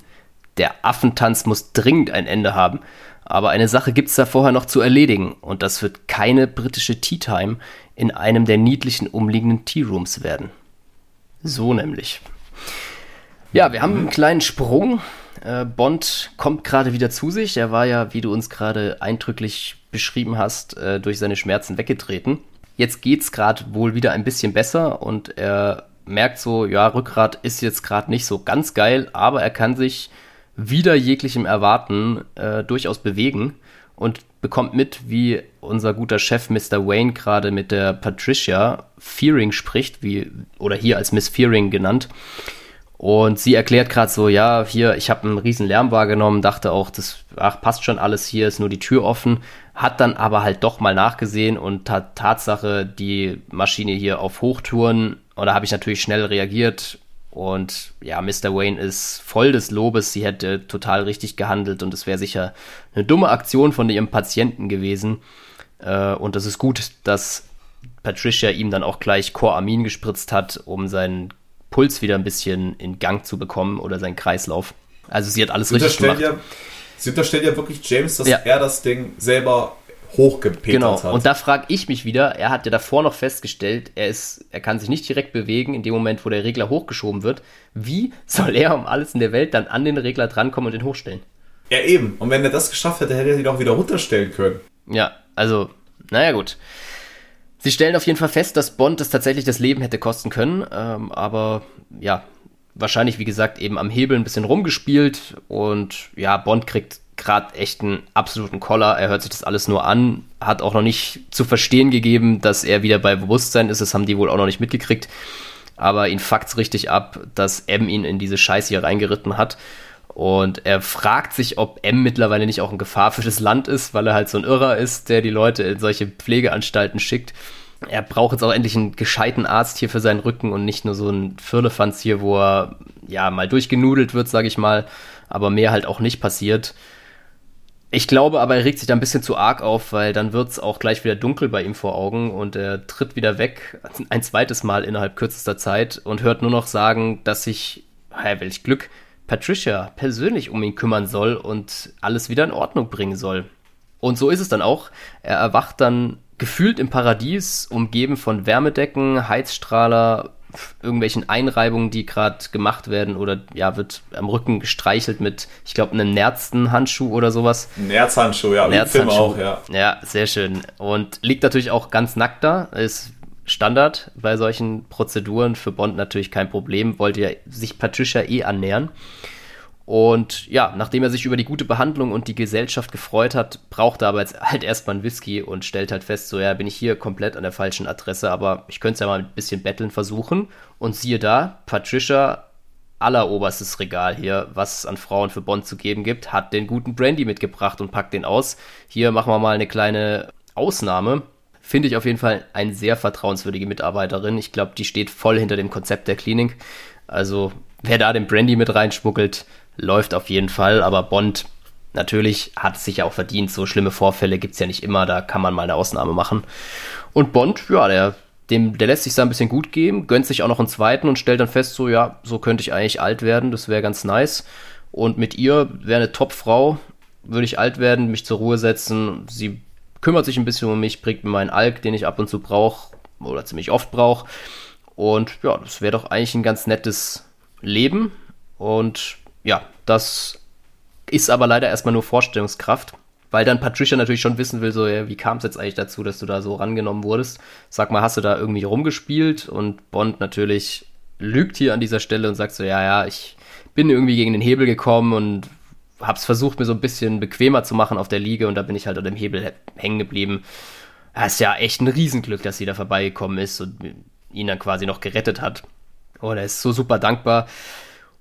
Der Affentanz muss dringend ein Ende haben, aber eine Sache gibt's da vorher noch zu erledigen und das wird keine britische Tea Time in einem der niedlichen umliegenden Tea Rooms werden. So nämlich. Ja, wir haben einen kleinen Sprung. Äh, Bond kommt gerade wieder zu sich. Er war ja, wie du uns gerade eindrücklich beschrieben hast, äh, durch seine Schmerzen weggetreten. Jetzt geht's gerade wohl wieder ein bisschen besser und er merkt so, ja, Rückgrat ist jetzt gerade nicht so ganz geil, aber er kann sich wieder jeglichem Erwarten äh, durchaus bewegen und bekommt mit, wie unser guter Chef Mr. Wayne gerade mit der Patricia Fearing spricht, wie, oder hier als Miss Fearing genannt. Und sie erklärt gerade so, ja, hier, ich habe einen riesen Lärm wahrgenommen, dachte auch, das ach, passt schon alles hier, ist nur die Tür offen, hat dann aber halt doch mal nachgesehen und hat Tatsache die Maschine hier auf Hochtouren und da habe ich natürlich schnell reagiert und ja, Mr. Wayne ist voll des Lobes, sie hätte total richtig gehandelt und es wäre sicher eine dumme Aktion von ihrem Patienten gewesen. Äh, und es ist gut, dass Patricia ihm dann auch gleich Choramin gespritzt hat, um seinen Puls wieder ein bisschen in Gang zu bekommen oder seinen Kreislauf. Also sie hat alles richtig gemacht. Ja, sie unterstellt ja wirklich James, dass ja. er das Ding selber hochgepetert genau. hat. Und da frage ich mich wieder, er hat ja davor noch festgestellt, er ist, er kann sich nicht direkt bewegen in dem Moment, wo der Regler hochgeschoben wird. Wie soll er um alles in der Welt dann an den Regler drankommen und den hochstellen? Ja, eben. Und wenn er das geschafft hätte, hätte er ihn auch wieder runterstellen können. Ja, also, naja, gut. Sie stellen auf jeden Fall fest, dass Bond das tatsächlich das Leben hätte kosten können, ähm, aber ja, wahrscheinlich, wie gesagt, eben am Hebel ein bisschen rumgespielt und ja, Bond kriegt gerade echt einen absoluten Koller. Er hört sich das alles nur an, hat auch noch nicht zu verstehen gegeben, dass er wieder bei Bewusstsein ist. Das haben die wohl auch noch nicht mitgekriegt. Aber ihn fuckt's richtig ab, dass M ihn in diese Scheiße hier reingeritten hat. Und er fragt sich, ob M mittlerweile nicht auch eine Gefahr für das Land ist, weil er halt so ein Irrer ist, der die Leute in solche Pflegeanstalten schickt. Er braucht jetzt auch endlich einen gescheiten Arzt hier für seinen Rücken und nicht nur so einen Firlefanz hier, wo er ja mal durchgenudelt wird, sag ich mal, aber mehr halt auch nicht passiert. Ich glaube aber, er regt sich da ein bisschen zu arg auf, weil dann wird es auch gleich wieder dunkel bei ihm vor Augen und er tritt wieder weg, ein zweites Mal innerhalb kürzester Zeit und hört nur noch sagen, dass sich, hey, welch Glück, Patricia persönlich um ihn kümmern soll und alles wieder in Ordnung bringen soll. Und so ist es dann auch. Er erwacht dann gefühlt im Paradies, umgeben von Wärmedecken, Heizstrahler, irgendwelchen Einreibungen, die gerade gemacht werden oder ja, wird am Rücken gestreichelt mit, ich glaube, einem Nerzenhandschuh oder sowas. Nerzhandschuh, ja, Nerzhandschuh. auch, ja. Ja, sehr schön. Und liegt natürlich auch ganz nackt da, ist Standard bei solchen Prozeduren. Für Bond natürlich kein Problem, wollte ja sich Patricia eh annähern. Und ja, nachdem er sich über die gute Behandlung und die Gesellschaft gefreut hat, braucht er aber jetzt halt erstmal einen Whisky und stellt halt fest, so ja, bin ich hier komplett an der falschen Adresse, aber ich könnte es ja mal ein bisschen betteln versuchen. Und siehe da, Patricia, alleroberstes Regal hier, was es an Frauen für Bond zu geben gibt, hat den guten Brandy mitgebracht und packt den aus. Hier machen wir mal eine kleine Ausnahme. Finde ich auf jeden Fall eine sehr vertrauenswürdige Mitarbeiterin. Ich glaube, die steht voll hinter dem Konzept der Klinik. Also, wer da den Brandy mit reinschmuggelt, läuft auf jeden Fall. Aber Bond natürlich hat es sich ja auch verdient. So schlimme Vorfälle gibt es ja nicht immer. Da kann man mal eine Ausnahme machen. Und Bond, ja, der, dem, der lässt sich da ein bisschen gut geben, gönnt sich auch noch einen zweiten und stellt dann fest, so, ja, so könnte ich eigentlich alt werden. Das wäre ganz nice. Und mit ihr wäre eine Top-Frau, würde ich alt werden, mich zur Ruhe setzen. Sie kümmert sich ein bisschen um mich, bringt mir meinen Alk, den ich ab und zu brauche oder ziemlich oft brauche. Und ja, das wäre doch eigentlich ein ganz nettes Leben. Und ja, das ist aber leider erstmal nur Vorstellungskraft, weil dann Patricia natürlich schon wissen will, so, ja, wie kam es jetzt eigentlich dazu, dass du da so rangenommen wurdest? Sag mal, hast du da irgendwie rumgespielt? Und Bond natürlich lügt hier an dieser Stelle und sagt so, ja, ja, ich bin irgendwie gegen den Hebel gekommen und hab's versucht, mir so ein bisschen bequemer zu machen auf der Liege und da bin ich halt an dem Hebel hängen geblieben. Das ist ja echt ein Riesenglück, dass sie da vorbeigekommen ist und ihn dann quasi noch gerettet hat. Und er ist so super dankbar.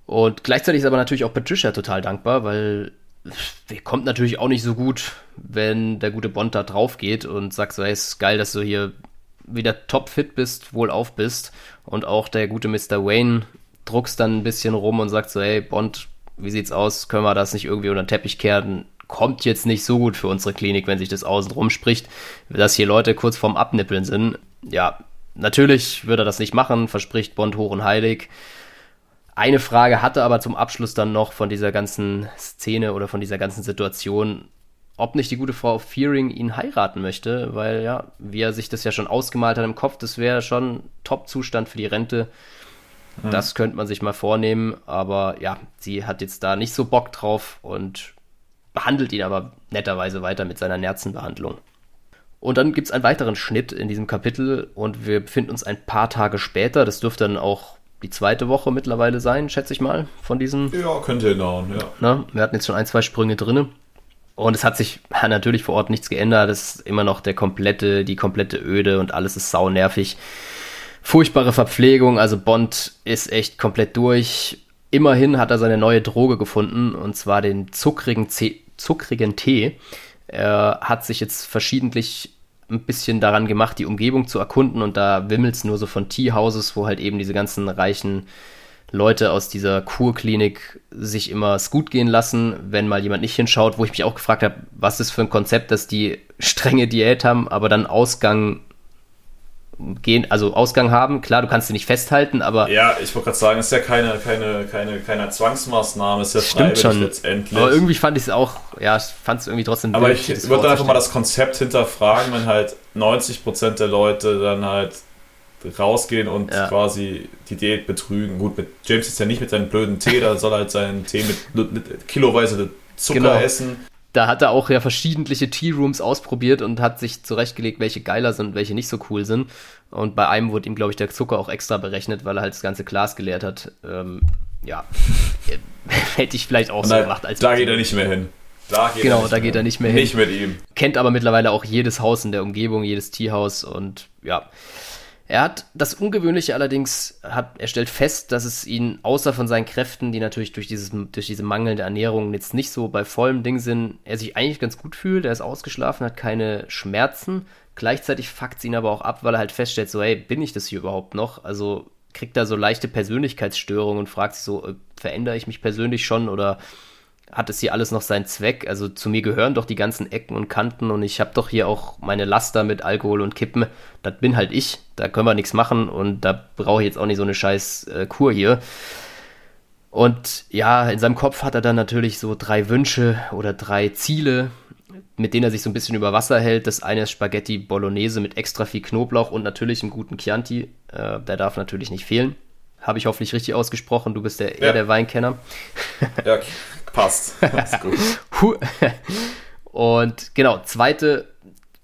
Und gleichzeitig ist aber natürlich auch Patricia total dankbar, weil kommt natürlich auch nicht so gut, wenn der gute Bond da drauf geht und sagt so, hey, ist geil, dass du hier wieder topfit bist, wohlauf bist. Und auch der gute Mr. Wayne druckst dann ein bisschen rum und sagt so, hey, Bond, wie sieht's aus? Können wir das nicht irgendwie unter den Teppich kehren? Kommt jetzt nicht so gut für unsere Klinik, wenn sich das außen rum spricht, dass hier Leute kurz vorm Abnippeln sind. Ja, natürlich würde er das nicht machen, verspricht Bond hoch und heilig. Eine Frage hatte aber zum Abschluss dann noch von dieser ganzen Szene oder von dieser ganzen Situation, ob nicht die gute Frau Fearing ihn heiraten möchte, weil ja, wie er sich das ja schon ausgemalt hat im Kopf, das wäre schon Top-Zustand für die Rente. Mhm. Das könnte man sich mal vornehmen, aber ja, sie hat jetzt da nicht so Bock drauf und behandelt ihn aber netterweise weiter mit seiner Nerzenbehandlung. Und dann gibt es einen weiteren Schnitt in diesem Kapitel und wir befinden uns ein paar Tage später. Das dürfte dann auch die zweite Woche mittlerweile sein, schätze ich mal, von diesem. Ja, könnte hinhauen, ja. Na, wir hatten jetzt schon ein, zwei Sprünge drin. Und es hat sich natürlich vor Ort nichts geändert. Es ist immer noch der komplette, die komplette Öde und alles ist sau nervig furchtbare Verpflegung. Also Bond ist echt komplett durch. Immerhin hat er seine neue Droge gefunden und zwar den zuckrigen, C zuckrigen Tee. Er hat sich jetzt verschiedentlich ein bisschen daran gemacht, die Umgebung zu erkunden und da wimmelt es nur so von Teahouses, wo halt eben diese ganzen reichen Leute aus dieser Kurklinik sich immer es gut gehen lassen, wenn mal jemand nicht hinschaut, wo ich mich auch gefragt habe, was ist für ein Konzept, dass die strenge Diät haben, aber dann Ausgang gehen, also Ausgang haben. Klar, du kannst sie nicht festhalten, aber. Ja, ich wollte gerade sagen, es ist ja keine, keine, keine, keine Zwangsmaßnahme, es ist ja Stimmt schon. letztendlich. Aber irgendwie fand ich es auch, ja, ich fand es irgendwie trotzdem. Aber ich würde einfach mal das Konzept hinterfragen, wenn halt 90% der Leute dann halt rausgehen und ja. quasi die Diät betrügen. Gut, mit James ist ja nicht mit seinem blöden Tee, da soll halt seinen Tee mit, mit kiloweise Zucker genau. essen da hat er auch ja verschiedentliche Tea-Rooms ausprobiert und hat sich zurechtgelegt, welche geiler sind welche nicht so cool sind. Und bei einem wurde ihm, glaube ich, der Zucker auch extra berechnet, weil er halt das ganze Glas geleert hat. Ähm, ja, hätte ich vielleicht auch so gemacht. Als da geht er nicht mehr hin. Da geht genau, da geht er nicht mehr hin. Nicht mit ihm. Kennt aber mittlerweile auch jedes Haus in der Umgebung, jedes Teehaus und ja. Er hat das Ungewöhnliche allerdings, hat, er stellt fest, dass es ihn außer von seinen Kräften, die natürlich durch, dieses, durch diese mangelnde Ernährung jetzt nicht so bei vollem Ding sind, er sich eigentlich ganz gut fühlt, er ist ausgeschlafen, hat keine Schmerzen. Gleichzeitig fuckt es ihn aber auch ab, weil er halt feststellt, so, hey, bin ich das hier überhaupt noch? Also kriegt er so leichte Persönlichkeitsstörungen und fragt sich so, äh, verändere ich mich persönlich schon oder hat es hier alles noch seinen Zweck. Also zu mir gehören doch die ganzen Ecken und Kanten und ich habe doch hier auch meine Laster mit Alkohol und Kippen. Das bin halt ich. Da können wir nichts machen und da brauche ich jetzt auch nicht so eine scheiß äh, Kur hier. Und ja, in seinem Kopf hat er dann natürlich so drei Wünsche oder drei Ziele, mit denen er sich so ein bisschen über Wasser hält. Das eine ist Spaghetti Bolognese mit extra viel Knoblauch und natürlich einen guten Chianti. Äh, der darf natürlich nicht fehlen. Habe ich hoffentlich richtig ausgesprochen. Du bist der, eher der Weinkenner. Ja, passt. Und genau, zweite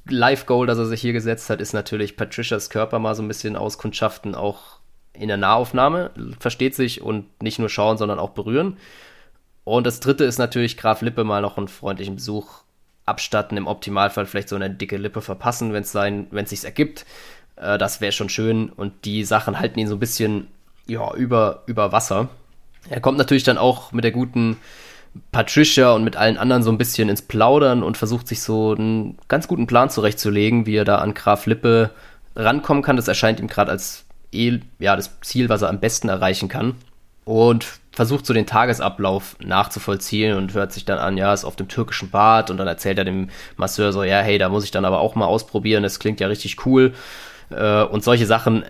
Live-Goal, das er sich hier gesetzt hat, ist natürlich Patricias Körper mal so ein bisschen auskundschaften, auch in der Nahaufnahme, versteht sich, und nicht nur schauen, sondern auch berühren. Und das dritte ist natürlich Graf Lippe mal noch einen freundlichen Besuch abstatten, im Optimalfall vielleicht so eine dicke Lippe verpassen, wenn es sein, wenn es sich ergibt. Äh, das wäre schon schön. Und die Sachen halten ihn so ein bisschen ja, über, über Wasser. Er kommt natürlich dann auch mit der guten Patricia und mit allen anderen so ein bisschen ins Plaudern und versucht sich so einen ganz guten Plan zurechtzulegen, wie er da an Graf Lippe rankommen kann. Das erscheint ihm gerade als eh, ja, das Ziel, was er am besten erreichen kann. Und versucht so den Tagesablauf nachzuvollziehen und hört sich dann an, ja, ist auf dem türkischen Bad und dann erzählt er dem Masseur so, ja, hey, da muss ich dann aber auch mal ausprobieren, das klingt ja richtig cool. Äh, und solche Sachen,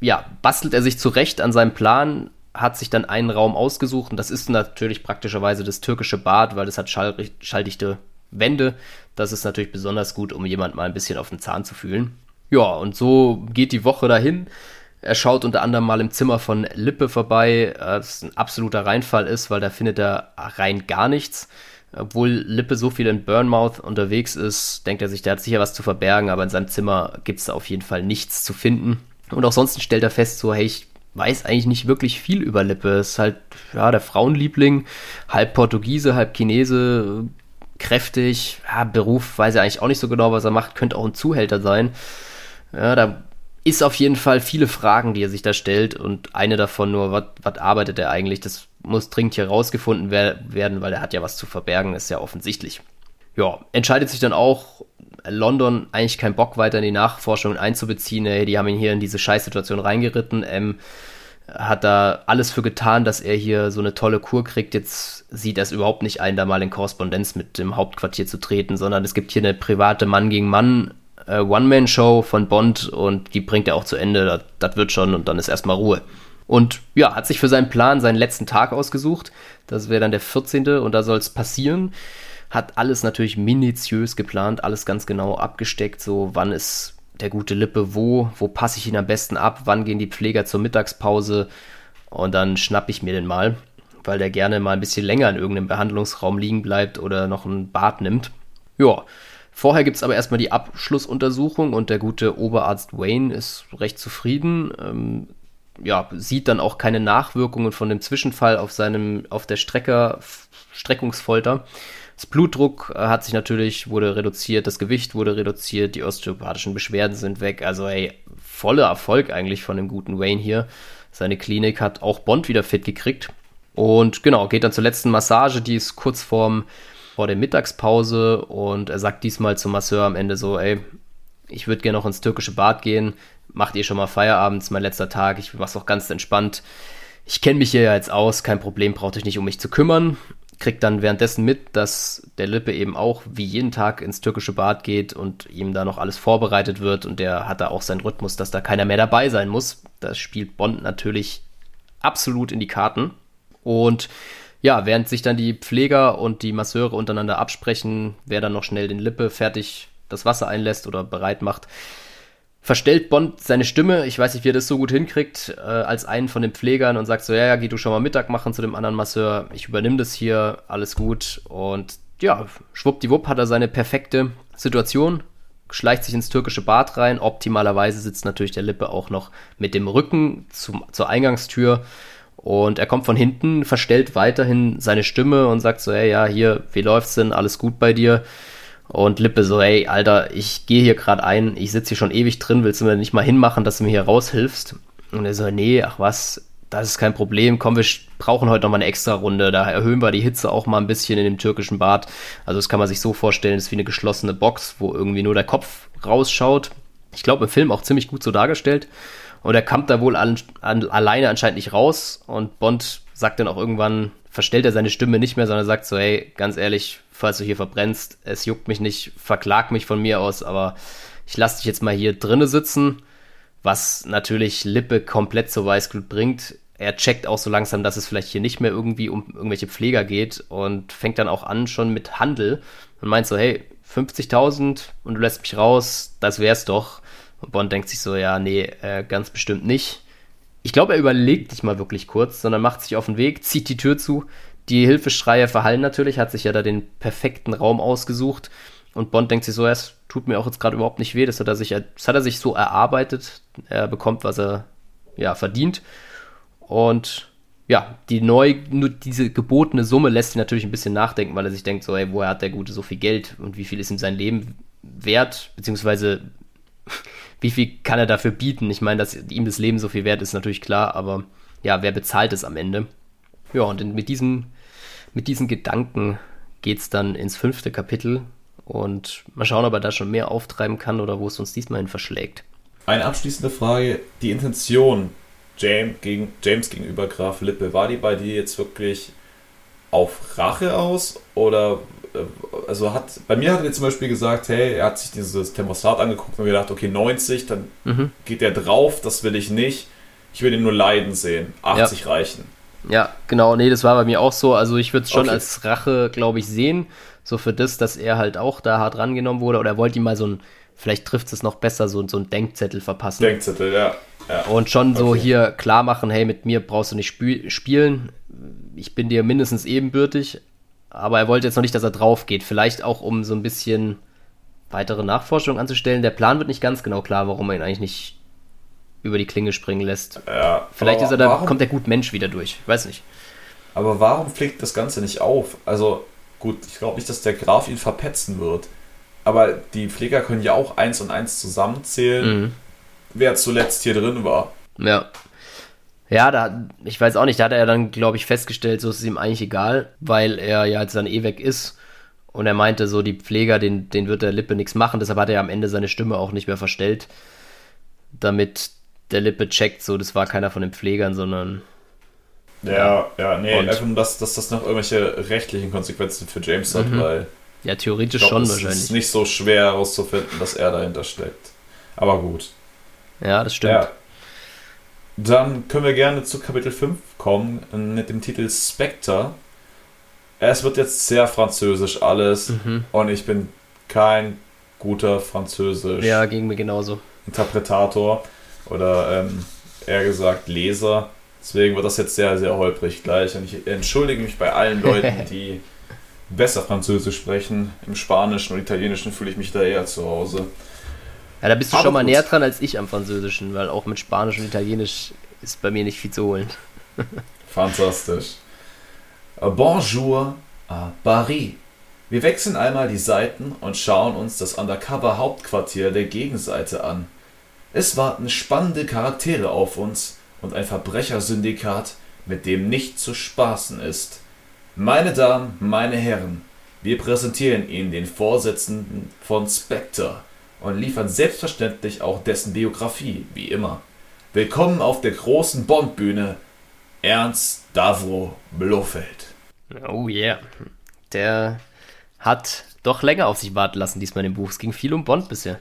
ja, bastelt er sich zurecht an seinem Plan, hat sich dann einen Raum ausgesucht und das ist natürlich praktischerweise das türkische Bad, weil das hat schall schalldichte Wände. Das ist natürlich besonders gut, um jemand mal ein bisschen auf den Zahn zu fühlen. Ja, und so geht die Woche dahin. Er schaut unter anderem mal im Zimmer von Lippe vorbei, was ein absoluter Reinfall ist, weil da findet er rein gar nichts. Obwohl Lippe so viel in Burnmouth unterwegs ist, denkt er sich, der hat sicher was zu verbergen, aber in seinem Zimmer gibt es auf jeden Fall nichts zu finden. Und auch sonst stellt er fest, so, hey, ich weiß eigentlich nicht wirklich viel über Lippe. Ist halt, ja, der Frauenliebling, halb Portugiese, halb Chinese, kräftig, ja, Beruf weiß er eigentlich auch nicht so genau, was er macht, könnte auch ein Zuhälter sein. Ja, da ist auf jeden Fall viele Fragen, die er sich da stellt und eine davon nur, was arbeitet er eigentlich? Das muss dringend hier rausgefunden wer werden, weil er hat ja was zu verbergen, ist ja offensichtlich. Ja, entscheidet sich dann auch, London eigentlich keinen Bock weiter in die Nachforschung einzubeziehen. Ey, die haben ihn hier in diese Scheißsituation reingeritten. Ähm, hat da alles für getan, dass er hier so eine tolle Kur kriegt. Jetzt sieht er es überhaupt nicht ein, da mal in Korrespondenz mit dem Hauptquartier zu treten, sondern es gibt hier eine private Mann gegen Mann äh, One-Man-Show von Bond und die bringt er auch zu Ende. Das, das wird schon und dann ist erstmal Ruhe. Und ja, hat sich für seinen Plan seinen letzten Tag ausgesucht. Das wäre dann der 14. und da soll es passieren hat alles natürlich minutiös geplant, alles ganz genau abgesteckt, so wann ist der gute Lippe wo, wo passe ich ihn am besten ab, wann gehen die Pfleger zur Mittagspause und dann schnapp ich mir den mal, weil der gerne mal ein bisschen länger in irgendeinem Behandlungsraum liegen bleibt oder noch ein Bad nimmt. Ja, vorher gibt es aber erstmal die Abschlussuntersuchung und der gute Oberarzt Wayne ist recht zufrieden. Ähm, ja, sieht dann auch keine Nachwirkungen von dem Zwischenfall auf seinem, auf der Strecker, Streckungsfolter. Das Blutdruck äh, hat sich natürlich, wurde reduziert, das Gewicht wurde reduziert, die osteopathischen Beschwerden sind weg. Also ey, voller Erfolg eigentlich von dem guten Wayne hier. Seine Klinik hat auch Bond wieder fit gekriegt. Und genau, geht dann zur letzten Massage, die ist kurz vorm, vor der Mittagspause. Und er sagt diesmal zum Masseur am Ende so, ey, ich würde gerne noch ins türkische Bad gehen. Macht ihr schon mal Feierabend, ist mein letzter Tag, ich mach's auch ganz entspannt. Ich kenne mich hier ja jetzt aus, kein Problem, braucht euch nicht um mich zu kümmern kriegt dann währenddessen mit, dass der Lippe eben auch wie jeden Tag ins türkische Bad geht und ihm da noch alles vorbereitet wird und der hat da auch seinen Rhythmus, dass da keiner mehr dabei sein muss. Das spielt Bond natürlich absolut in die Karten. Und ja, während sich dann die Pfleger und die Masseure untereinander absprechen, wer dann noch schnell den Lippe fertig das Wasser einlässt oder bereit macht, verstellt Bond seine Stimme, ich weiß nicht, wie er das so gut hinkriegt, äh, als einen von den Pflegern und sagt so, ja, ja, geh du schon mal Mittag machen zu dem anderen Masseur, ich übernehme das hier, alles gut. Und ja, schwuppdiwupp hat er seine perfekte Situation, schleicht sich ins türkische Bad rein. Optimalerweise sitzt natürlich der Lippe auch noch mit dem Rücken zum, zur Eingangstür. Und er kommt von hinten, verstellt weiterhin seine Stimme und sagt so, hey, ja, hier, wie läuft's denn? Alles gut bei dir? Und Lippe so, ey, Alter, ich gehe hier gerade ein, ich sitze hier schon ewig drin, willst du mir nicht mal hinmachen, dass du mir hier raushilfst? Und er so, nee, ach was, das ist kein Problem, komm, wir brauchen heute noch mal eine extra Runde, da erhöhen wir die Hitze auch mal ein bisschen in dem türkischen Bad. Also das kann man sich so vorstellen, das ist wie eine geschlossene Box, wo irgendwie nur der Kopf rausschaut. Ich glaube, im Film auch ziemlich gut so dargestellt. Und er kommt da wohl an, an, alleine anscheinend nicht raus und Bond sagt dann auch irgendwann, verstellt er seine Stimme nicht mehr, sondern sagt so, hey, ganz ehrlich, falls du hier verbrennst, es juckt mich nicht, verklag mich von mir aus, aber ich lasse dich jetzt mal hier drinne sitzen, was natürlich Lippe komplett zur Weißglut bringt. Er checkt auch so langsam, dass es vielleicht hier nicht mehr irgendwie um irgendwelche Pfleger geht und fängt dann auch an schon mit Handel und meint so, hey, 50.000 und du lässt mich raus, das wär's doch. Und Bond denkt sich so, ja, nee, äh, ganz bestimmt nicht. Ich glaube, er überlegt nicht mal wirklich kurz, sondern macht sich auf den Weg, zieht die Tür zu. Die Hilfeschreie verhallen natürlich, hat sich ja da den perfekten Raum ausgesucht. Und Bond denkt sich so, es tut mir auch jetzt gerade überhaupt nicht weh, das hat er sich, das hat er sich so erarbeitet. Er bekommt, was er ja, verdient. Und ja, die neu, nur diese gebotene Summe lässt ihn natürlich ein bisschen nachdenken, weil er sich denkt, so, ey, woher hat der Gute so viel Geld und wie viel ist ihm sein Leben wert, beziehungsweise wie viel kann er dafür bieten? Ich meine, dass ihm das Leben so viel wert ist, natürlich klar, aber ja, wer bezahlt es am Ende? Ja, und mit diesem, mit diesen Gedanken geht es dann ins fünfte Kapitel und mal schauen, ob er da schon mehr auftreiben kann oder wo es uns diesmal hin verschlägt. Eine abschließende Frage: Die Intention James, gegen, James gegenüber Graf Lippe, war die bei dir jetzt wirklich auf Rache aus oder also hat bei mir hat er zum Beispiel gesagt, hey, er hat sich dieses Thermostat angeguckt und gedacht, okay, 90, dann mhm. geht er drauf, das will ich nicht. Ich will ihn nur leiden sehen. 80 ja. reichen. Ja, genau, nee, das war bei mir auch so. Also ich würde es schon okay. als Rache, glaube ich, sehen. So für das, dass er halt auch da hart rangenommen wurde. Oder er wollte ihm mal so ein, vielleicht trifft es noch besser, so, so ein Denkzettel verpassen. Denkzettel, ja. ja. Und schon okay. so hier klar machen, hey, mit mir brauchst du nicht spiel spielen. Ich bin dir mindestens ebenbürtig. Aber er wollte jetzt noch nicht, dass er drauf geht. Vielleicht auch, um so ein bisschen weitere Nachforschung anzustellen. Der Plan wird nicht ganz genau klar, warum er ihn eigentlich nicht über die Klinge springen lässt. Ja, Vielleicht ist er da, kommt der gut Mensch wieder durch. Ich weiß nicht. Aber warum fliegt das Ganze nicht auf? Also, gut, ich glaube nicht, dass der Graf ihn verpetzen wird. Aber die Pfleger können ja auch eins und eins zusammenzählen, mhm. wer zuletzt hier drin war. Ja. Ja, da, ich weiß auch nicht, da hat er dann, glaube ich, festgestellt, so ist es ihm eigentlich egal, weil er ja jetzt dann eh weg ist. Und er meinte so, die Pfleger, den, den wird der Lippe nichts machen, deshalb hat er am Ende seine Stimme auch nicht mehr verstellt, damit der Lippe checkt, so, das war keiner von den Pflegern, sondern. Ja, ja, nee, und, einfach nur, dass, dass das noch irgendwelche rechtlichen Konsequenzen für James hat, mhm. weil. Ja, theoretisch glaub, schon es wahrscheinlich. Es ist nicht so schwer herauszufinden, dass er dahinter steckt. Aber gut. Ja, das stimmt. Ja. Dann können wir gerne zu Kapitel 5 kommen mit dem Titel Spectre. Es wird jetzt sehr französisch alles mhm. und ich bin kein guter Französisch. Ja, ging mir genauso. Interpretator oder ähm, eher gesagt Leser. Deswegen wird das jetzt sehr, sehr holprig gleich. Und ich entschuldige mich bei allen Leuten, die besser Französisch sprechen. Im Spanischen und Italienischen fühle ich mich da eher zu Hause. Ja, da bist du Aber schon mal gut. näher dran als ich am Französischen, weil auch mit Spanisch und Italienisch ist bei mir nicht viel zu holen. Fantastisch. Bonjour à Paris. Wir wechseln einmal die Seiten und schauen uns das Undercover-Hauptquartier der Gegenseite an. Es warten spannende Charaktere auf uns und ein Verbrechersyndikat, mit dem nicht zu spaßen ist. Meine Damen, meine Herren, wir präsentieren Ihnen den Vorsitzenden von Spectre und liefern selbstverständlich auch dessen Biografie, wie immer. Willkommen auf der großen Bond-Bühne, Ernst Davro Blofeld. Oh yeah. Der hat doch länger auf sich warten lassen diesmal dem Buch. Es ging viel um Bond bisher.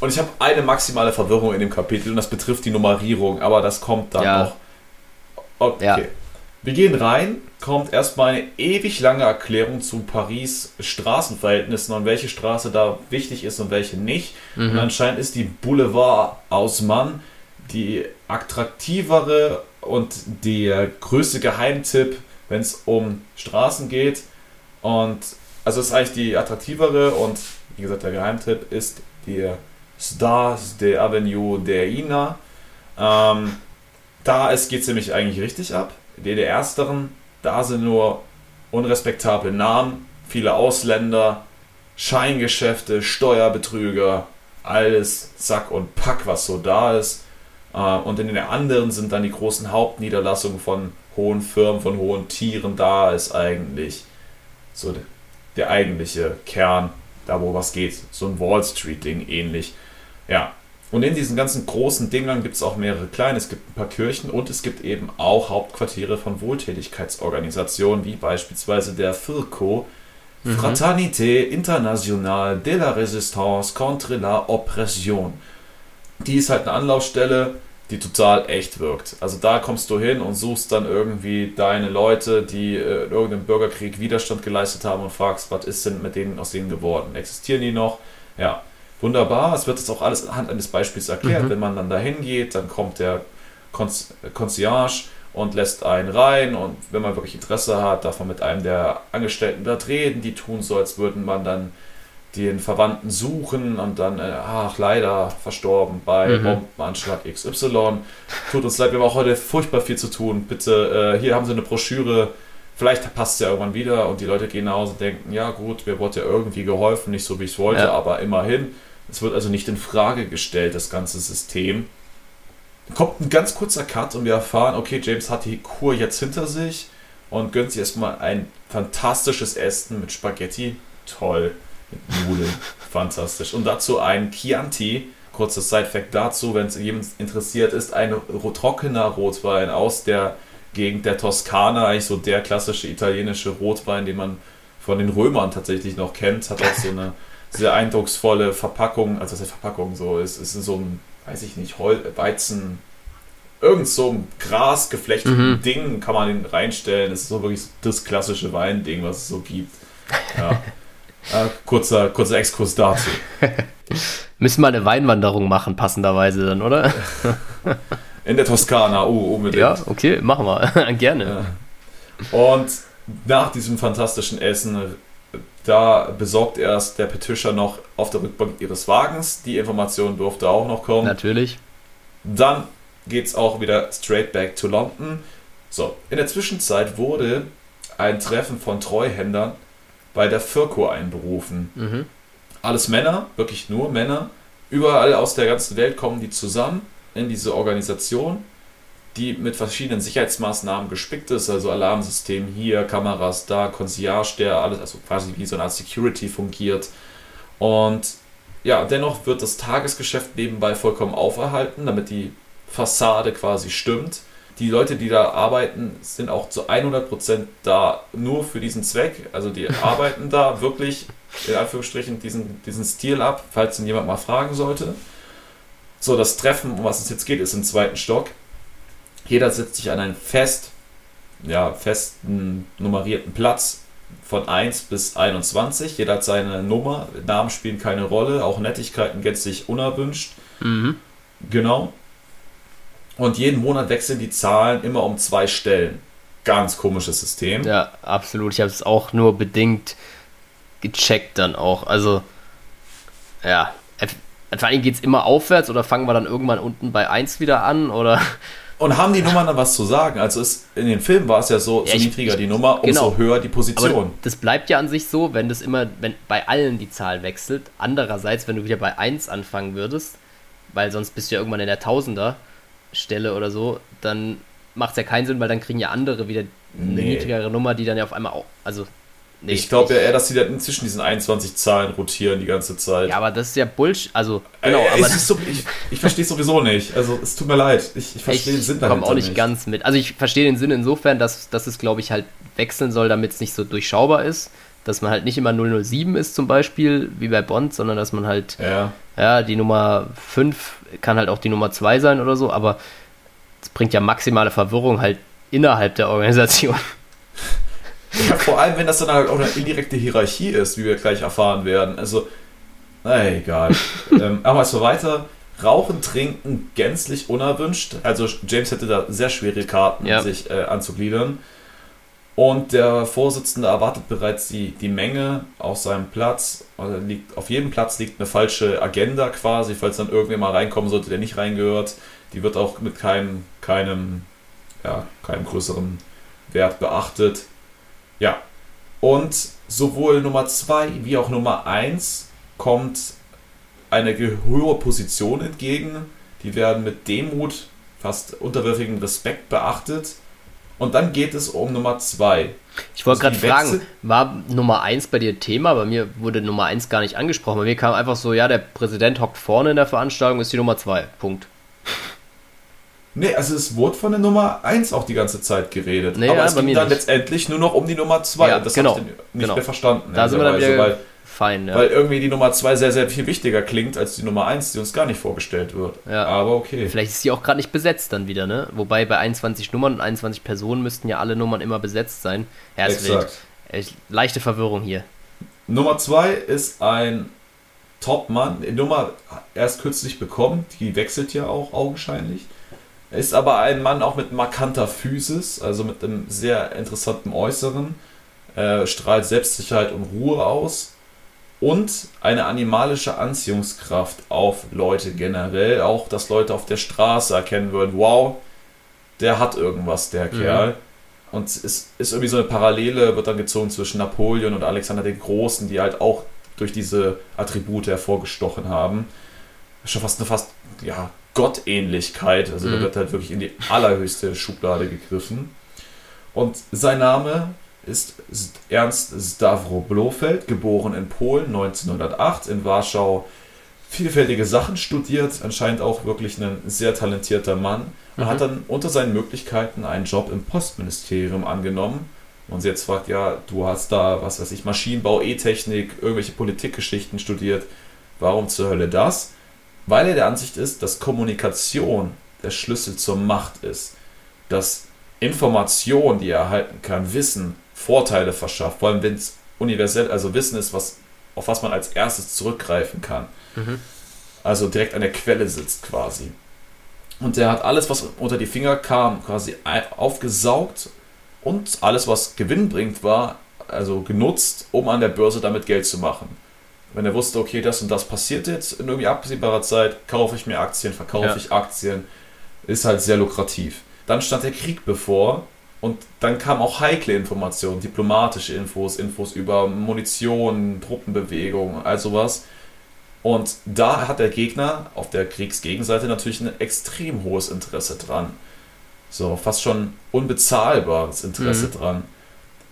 Und ich habe eine maximale Verwirrung in dem Kapitel und das betrifft die Nummerierung, aber das kommt dann ja. noch. Okay. Ja. Wir gehen rein, kommt erstmal eine ewig lange Erklärung zu Paris Straßenverhältnissen und welche Straße da wichtig ist und welche nicht. Mhm. Und anscheinend ist die Boulevard Haussmann die attraktivere und der größte Geheimtipp, wenn es um Straßen geht. Und also ist eigentlich die attraktivere und wie gesagt, der Geheimtipp ist die Stars de Avenue der Ina. Ähm, da geht es nämlich eigentlich richtig ab der ersteren, da sind nur unrespektable Namen, viele Ausländer, Scheingeschäfte, Steuerbetrüger, alles Sack und Pack, was so da ist. Äh, und in den anderen sind dann die großen Hauptniederlassungen von hohen Firmen, von hohen Tieren. Da ist eigentlich so der eigentliche Kern, da wo was geht. So ein Wall Street-Ding ähnlich. Ja, und in diesen ganzen großen Dingern gibt es auch mehrere kleine. Es gibt ein paar Kirchen und es gibt eben auch Hauptquartiere von Wohltätigkeitsorganisationen, wie beispielsweise der FIRCO, mhm. Fraternité Internationale de la Résistance contre la Oppression. Die ist halt eine Anlaufstelle, die total echt wirkt. Also da kommst du hin und suchst dann irgendwie deine Leute, die äh, in irgendeinem Bürgerkrieg Widerstand geleistet haben und fragst, was ist denn mit denen aus denen geworden? Existieren die noch? Ja, wunderbar. Es wird jetzt auch alles anhand eines Beispiels erklärt. Mhm. Wenn man dann da hingeht, dann kommt der Concierge und lässt einen rein und wenn man wirklich Interesse hat, darf man mit einem der Angestellten dort reden, die tun so, als würden man dann den Verwandten suchen und dann, äh, ach, leider verstorben bei mhm. Bombenanschlag XY. Tut uns leid, wir haben auch heute furchtbar viel zu tun. Bitte, äh, hier haben Sie eine Broschüre. Vielleicht passt es ja irgendwann wieder und die Leute gehen nach Hause und denken, ja gut, mir wurde ja irgendwie geholfen, nicht so wie ich es wollte, ja. aber immerhin. Es wird also nicht in Frage gestellt, das ganze System. Kommt ein ganz kurzer Cut und wir erfahren, okay, James hat die Kur jetzt hinter sich und gönnt sich erstmal ein fantastisches Essen mit Spaghetti. Toll. Mit Nudeln. Fantastisch. Und dazu ein Chianti. Kurzes Side-Fact dazu, wenn es jemand interessiert ist, ein trockener Rotwein aus der Gegend der Toskana. Eigentlich so der klassische italienische Rotwein, den man von den Römern tatsächlich noch kennt. Hat auch so eine sehr eindrucksvolle Verpackung. Also, das ist Verpackung so. Es ist so ein, weiß ich nicht, Hol Weizen irgend so ein Gras geflechteten mhm. Ding kann man den reinstellen. Das ist so wirklich das klassische Weinding, was es so gibt. Ja. äh, kurzer, kurzer Exkurs dazu. Müssen wir eine Weinwanderung machen, passenderweise dann, oder? In der Toskana, oh, unbedingt. Ja, okay, machen wir. Gerne. Ja. Und nach diesem fantastischen Essen, da besorgt erst der Petischer noch auf der Rückbank ihres Wagens. Die Information durfte auch noch kommen. Natürlich. Dann geht es auch wieder straight back to London. So, in der Zwischenzeit wurde ein Treffen von Treuhändern bei der Firco einberufen. Mhm. Alles Männer, wirklich nur Männer. Überall aus der ganzen Welt kommen die zusammen in diese Organisation, die mit verschiedenen Sicherheitsmaßnahmen gespickt ist, also Alarmsystem hier, Kameras da, Concierge, der alles, also quasi wie so eine Art Security fungiert. Und ja, dennoch wird das Tagesgeschäft nebenbei vollkommen auferhalten, damit die Fassade quasi stimmt. Die Leute, die da arbeiten, sind auch zu 100% da nur für diesen Zweck. Also die arbeiten da wirklich, in Anführungsstrichen, diesen, diesen Stil ab, falls ihn jemand mal fragen sollte. So, das Treffen, um was es jetzt geht, ist im zweiten Stock. Jeder setzt sich an einen fest, ja, festen nummerierten Platz von 1 bis 21. Jeder hat seine Nummer. Namen spielen keine Rolle, auch Nettigkeiten gänzlich unerwünscht. Mhm. Genau. Und jeden Monat wechseln die Zahlen immer um zwei Stellen. Ganz komisches System. Ja, absolut. Ich habe es auch nur bedingt gecheckt dann auch. Also, ja. Vor allem geht es immer aufwärts oder fangen wir dann irgendwann unten bei 1 wieder an oder. Und haben die Nummern dann was zu sagen? Also ist, in den Filmen war es ja so, ja, so niedriger ich, die Nummer, umso genau. höher die Position. Aber das bleibt ja an sich so, wenn das immer, wenn bei allen die Zahl wechselt. Andererseits, wenn du wieder bei 1 anfangen würdest, weil sonst bist du ja irgendwann in der Tausender, stelle oder so, dann macht es ja keinen Sinn, weil dann kriegen ja andere wieder eine nee. niedrigere Nummer, die dann ja auf einmal auch. Also, nee, ich glaube ja eher, dass die dann inzwischen diesen 21 Zahlen rotieren die ganze Zeit. Ja, aber das ist ja Bullshit. Also, genau. Äh, aber so, ich ich verstehe es sowieso nicht. Also, es tut mir leid. Ich, ich verstehe den Sinn dahinter. Ich komme auch nicht, nicht ganz mit. Also, ich verstehe den Sinn insofern, dass, dass es, glaube ich, halt wechseln soll, damit es nicht so durchschaubar ist. Dass man halt nicht immer 007 ist, zum Beispiel, wie bei Bond, sondern dass man halt, ja, ja die Nummer 5 kann halt auch die Nummer 2 sein oder so, aber das bringt ja maximale Verwirrung halt innerhalb der Organisation. Vor allem, wenn das dann halt auch eine indirekte Hierarchie ist, wie wir gleich erfahren werden. Also, na egal. ähm, aber so weiter. Rauchen, trinken gänzlich unerwünscht. Also James hätte da sehr schwere Karten, ja. sich äh, anzugliedern. Und der Vorsitzende erwartet bereits die, die Menge auf seinem Platz. Also liegt, auf jedem Platz liegt eine falsche Agenda quasi, falls dann irgendwer mal reinkommen sollte, der nicht reingehört. Die wird auch mit keinem, keinem, ja, keinem größeren Wert beachtet. Ja. Und sowohl Nummer 2 wie auch Nummer 1 kommt eine hohe Position entgegen. Die werden mit Demut, fast unterwürfigem Respekt beachtet. Und dann geht es um Nummer 2. Ich wollte also gerade fragen, war Nummer 1 bei dir Thema? Bei mir wurde Nummer 1 gar nicht angesprochen. Bei mir kam einfach so, ja, der Präsident hockt vorne in der Veranstaltung, ist die Nummer 2. Punkt. Nee, also es wurde von der Nummer 1 auch die ganze Zeit geredet. Nee, aber ja, es ging dann nicht. letztendlich nur noch um die Nummer 2. Ja, das genau, habe ich nicht genau. mehr verstanden. Da sind wir dann wieder weil, fein. Ja. Weil irgendwie die Nummer 2 sehr, sehr viel wichtiger klingt als die Nummer 1, die uns gar nicht vorgestellt wird. Ja. Aber okay. Vielleicht ist sie auch gerade nicht besetzt dann wieder, ne? Wobei bei 21 Nummern und 21 Personen müssten ja alle Nummern immer besetzt sein. Ja, Exakt. Wild. Leichte Verwirrung hier. Nummer 2 ist ein Top-Mann. Nummer erst kürzlich bekommen. Die wechselt ja auch augenscheinlich. Ist aber ein Mann auch mit markanter Physis, also mit einem sehr interessanten Äußeren. Er strahlt Selbstsicherheit und Ruhe aus. und eine animalische Anziehungskraft auf Leute generell. Auch, dass Leute auf der Straße erkennen würden, wow, der hat irgendwas, der mhm. Kerl. Und es ist, ist irgendwie so eine Parallele, wird dann gezogen zwischen Napoleon und Alexander den Großen, die halt auch durch diese Attribute hervorgestochen haben. Schon fast eine fast, ja, Gottähnlichkeit. Also mhm. da wird halt wirklich in die allerhöchste Schublade gegriffen. Und sein Name ist Ernst Stavro Blofeld, geboren in Polen 1908, in Warschau vielfältige Sachen studiert, anscheinend auch wirklich ein sehr talentierter Mann und mhm. hat dann unter seinen Möglichkeiten einen Job im Postministerium angenommen. Und sie jetzt fragt, ja, du hast da, was weiß ich, Maschinenbau, E-Technik, irgendwelche Politikgeschichten studiert. Warum zur Hölle das? Weil er der Ansicht ist, dass Kommunikation der Schlüssel zur Macht ist. Dass Information, die er erhalten kann, Wissen, Vorteile verschafft, vor allem wenn es universell, also Wissen ist, was, auf was man als erstes zurückgreifen kann. Mhm. Also direkt an der Quelle sitzt quasi. Und der hat alles, was unter die Finger kam, quasi aufgesaugt und alles, was Gewinn bringt, war also genutzt, um an der Börse damit Geld zu machen. Wenn er wusste, okay, das und das passiert jetzt in irgendwie absehbarer Zeit, kaufe ich mir Aktien, verkaufe ja. ich Aktien, ist halt sehr lukrativ. Dann stand der Krieg bevor und dann kamen auch heikle Informationen, diplomatische Infos, Infos über Munition, Truppenbewegung, all sowas. Und da hat der Gegner auf der Kriegsgegenseite natürlich ein extrem hohes Interesse dran. So, fast schon unbezahlbares Interesse mhm. dran.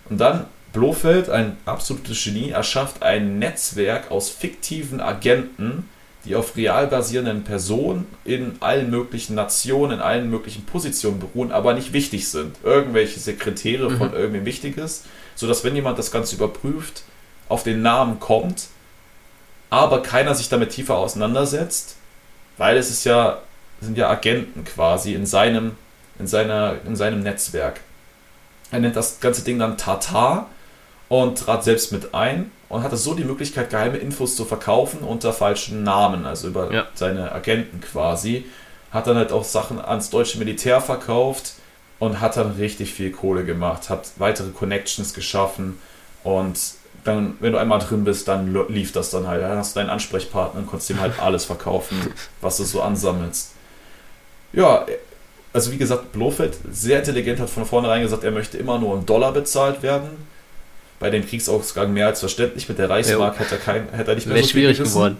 Und dann Blofeld, ein absolutes Genie, erschafft ein Netzwerk aus fiktiven Agenten, die auf real basierenden Personen in allen möglichen Nationen, in allen möglichen Positionen beruhen, aber nicht wichtig sind. Irgendwelche Sekretäre mhm. von irgendwem Wichtiges, sodass wenn jemand das Ganze überprüft, auf den Namen kommt, aber keiner sich damit tiefer auseinandersetzt, weil es ist ja, sind ja Agenten quasi in seinem, in seiner, in seinem Netzwerk. Er nennt das ganze Ding dann Tatar und trat selbst mit ein und hatte so die Möglichkeit, geheime Infos zu verkaufen unter falschen Namen, also über ja. seine Agenten quasi. Hat dann halt auch Sachen ans deutsche Militär verkauft und hat dann richtig viel Kohle gemacht, hat weitere Connections geschaffen und dann, wenn du einmal drin bist, dann lief das dann halt. Dann hast du deinen Ansprechpartner und konntest ihm halt alles verkaufen, was du so ansammelst. Ja, also wie gesagt, Blofeld, sehr intelligent, hat von vornherein gesagt, er möchte immer nur in Dollar bezahlt werden bei dem Kriegsausgang mehr als verständlich. Mit der Reichsmark hätte er, kein, hätte er nicht mehr so schwierig geworden.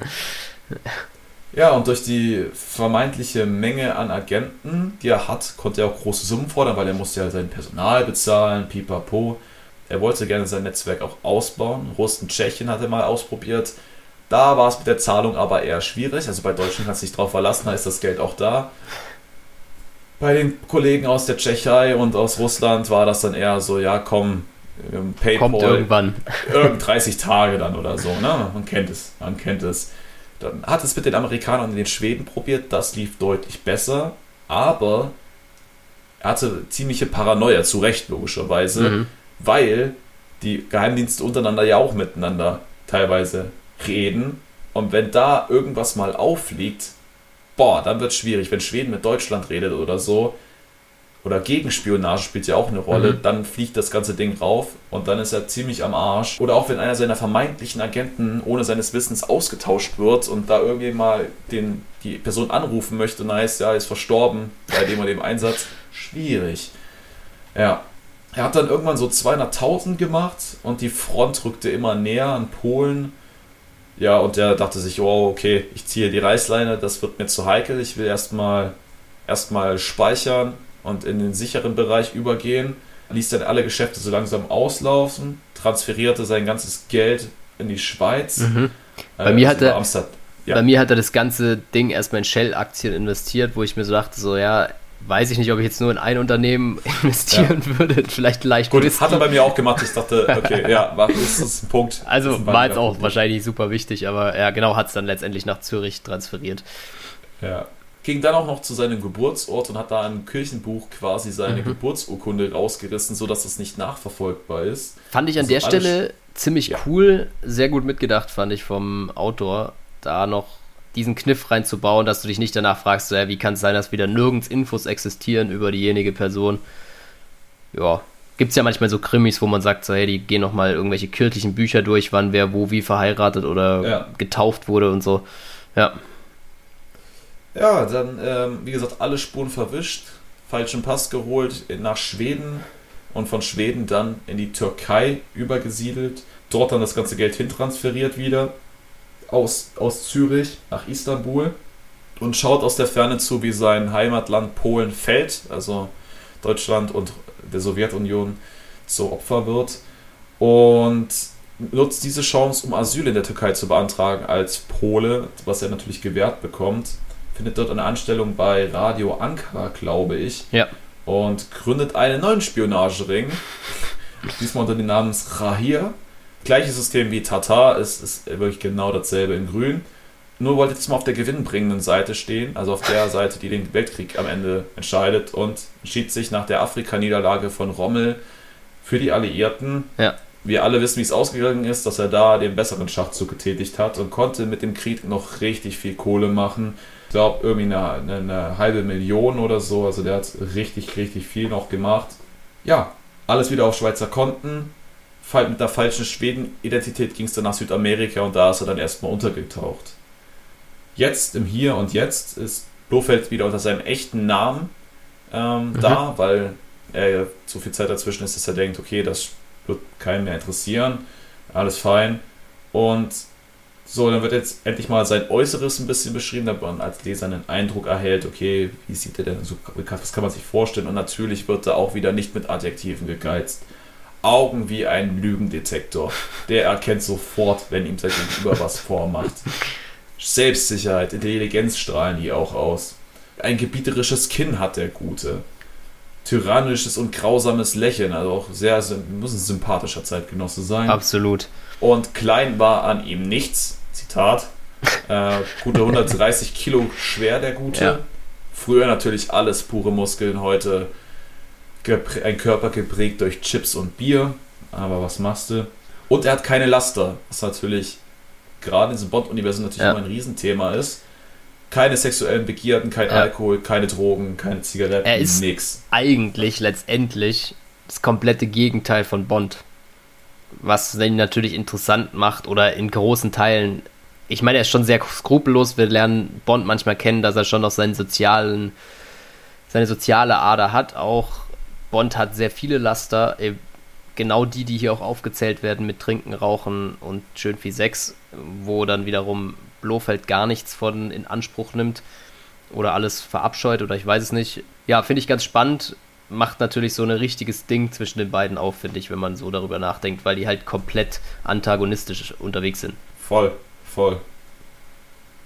Ja, und durch die vermeintliche Menge an Agenten, die er hat, konnte er auch große Summen fordern, weil er musste ja sein Personal bezahlen, pipapo. Er wollte gerne sein Netzwerk auch ausbauen. Russen, Tschechien hat er mal ausprobiert. Da war es mit der Zahlung aber eher schwierig. Also bei Deutschland kannst du dich drauf verlassen, da ist das Geld auch da. Bei den Kollegen aus der Tschechei und aus Russland war das dann eher so, ja komm, PayPal. Kommt irgendwann. Irgend 30 Tage dann oder so, ne? Man kennt es, man kennt es. Dann hat es mit den Amerikanern und den Schweden probiert, das lief deutlich besser, aber er hatte ziemliche Paranoia, zu Recht logischerweise, mhm. weil die Geheimdienste untereinander ja auch miteinander teilweise reden. Und wenn da irgendwas mal auffliegt, boah, dann wird es schwierig. Wenn Schweden mit Deutschland redet oder so, oder Gegenspionage spielt ja auch eine Rolle, mhm. dann fliegt das ganze Ding rauf und dann ist er ziemlich am Arsch. Oder auch wenn einer seiner vermeintlichen Agenten ohne seines Wissens ausgetauscht wird und da irgendwie mal den, die Person anrufen möchte und heißt, ja, ist verstorben bei dem oder dem Einsatz, schwierig. Ja. Er hat dann irgendwann so 200.000 gemacht und die Front rückte immer näher an Polen. Ja, und er dachte sich, oh, okay, ich ziehe die Reißleine, das wird mir zu heikel, ich will erstmal erstmal speichern und in den sicheren Bereich übergehen, ließ dann alle Geschäfte so langsam auslaufen, transferierte sein ganzes Geld in die Schweiz. Mhm. Bei, äh, mir also hat er, ja. bei mir hat er das ganze Ding erstmal in Shell-Aktien investiert, wo ich mir so dachte, so ja, weiß ich nicht, ob ich jetzt nur in ein Unternehmen investieren ja. würde. Vielleicht leicht. Gut, das hat er bei mir auch gemacht. Ich dachte, okay, ja, war, ist das ein Punkt. Also war jetzt auch wahrscheinlich super wichtig, aber ja, genau, hat es dann letztendlich nach Zürich transferiert. Ja ging dann auch noch zu seinem Geburtsort und hat da im Kirchenbuch quasi seine mhm. Geburtsurkunde rausgerissen, sodass es nicht nachverfolgbar ist. Fand ich an also der Stelle ziemlich ja. cool, sehr gut mitgedacht, fand ich vom Autor, da noch diesen Kniff reinzubauen, dass du dich nicht danach fragst, so, ja, wie kann es sein, dass wieder nirgends Infos existieren über diejenige Person. Ja, gibt es ja manchmal so Krimis, wo man sagt, so, hey, die gehen nochmal irgendwelche kirchlichen Bücher durch, wann wer wo wie verheiratet oder ja. getauft wurde und so. Ja. Ja, dann, ähm, wie gesagt, alle Spuren verwischt, falschen Pass geholt nach Schweden und von Schweden dann in die Türkei übergesiedelt. Dort dann das ganze Geld hintransferiert wieder aus, aus Zürich nach Istanbul und schaut aus der Ferne zu, wie sein Heimatland Polen fällt, also Deutschland und der Sowjetunion zu Opfer wird. Und nutzt diese Chance, um Asyl in der Türkei zu beantragen als Pole, was er natürlich gewährt bekommt. Findet dort eine Anstellung bei Radio Ankara, glaube ich. Ja. Und gründet einen neuen Spionagering. Diesmal unter dem Namen Rahir. Gleiches System wie Tatar, es ist wirklich genau dasselbe in Grün. Nur wollte jetzt mal auf der gewinnbringenden Seite stehen, also auf der Seite, die den Weltkrieg am Ende entscheidet und entschied sich nach der Afrika-Niederlage von Rommel für die Alliierten. Ja. Wir alle wissen, wie es ausgegangen ist, dass er da den besseren Schachzug getätigt hat und konnte mit dem Krieg noch richtig viel Kohle machen. Ich glaube, irgendwie eine, eine, eine halbe Million oder so. Also der hat richtig, richtig viel noch gemacht. Ja, alles wieder auf Schweizer Konten. Mit der falschen Schweden-Identität ging es dann nach Südamerika und da ist er dann erstmal untergetaucht. Jetzt, im Hier und Jetzt, ist Blofeld wieder unter seinem echten Namen ähm, mhm. da, weil er ja so viel Zeit dazwischen ist, dass er denkt, okay, das wird keinen mehr interessieren, alles fein. Und so, dann wird jetzt endlich mal sein Äußeres ein bisschen beschrieben, damit man als Leser einen Eindruck erhält, okay, wie sieht er denn so, was kann man sich vorstellen? Und natürlich wird er auch wieder nicht mit Adjektiven gegeizt. Augen wie ein Lügendetektor. Der erkennt sofort, wenn ihm sein Gegenüber was vormacht. Selbstsicherheit, Intelligenz strahlen die auch aus. Ein gebieterisches Kinn hat der Gute. Tyrannisches und grausames Lächeln, also auch sehr, muss ein sympathischer Zeitgenosse sein. Absolut. Und klein war an ihm nichts, Zitat. Äh, gute 130 Kilo schwer, der Gute. Ja. Früher natürlich alles pure Muskeln, heute ein Körper geprägt durch Chips und Bier. Aber was machst du? Und er hat keine Laster, was natürlich gerade in diesem Bond-Universum natürlich ja. immer ein Riesenthema ist. Keine sexuellen Begierden, kein ja. Alkohol, keine Drogen, keine Zigaretten, er ist nix. Eigentlich letztendlich das komplette Gegenteil von Bond. Was ihn natürlich interessant macht oder in großen Teilen. Ich meine, er ist schon sehr skrupellos. Wir lernen Bond manchmal kennen, dass er schon noch seinen sozialen, seine soziale Ader hat. Auch Bond hat sehr viele Laster genau die, die hier auch aufgezählt werden mit Trinken, Rauchen und schön viel Sex, wo dann wiederum Blofeld gar nichts von in Anspruch nimmt oder alles verabscheut oder ich weiß es nicht. Ja, finde ich ganz spannend. Macht natürlich so ein richtiges Ding zwischen den beiden auf, finde ich, wenn man so darüber nachdenkt, weil die halt komplett antagonistisch unterwegs sind. Voll, voll.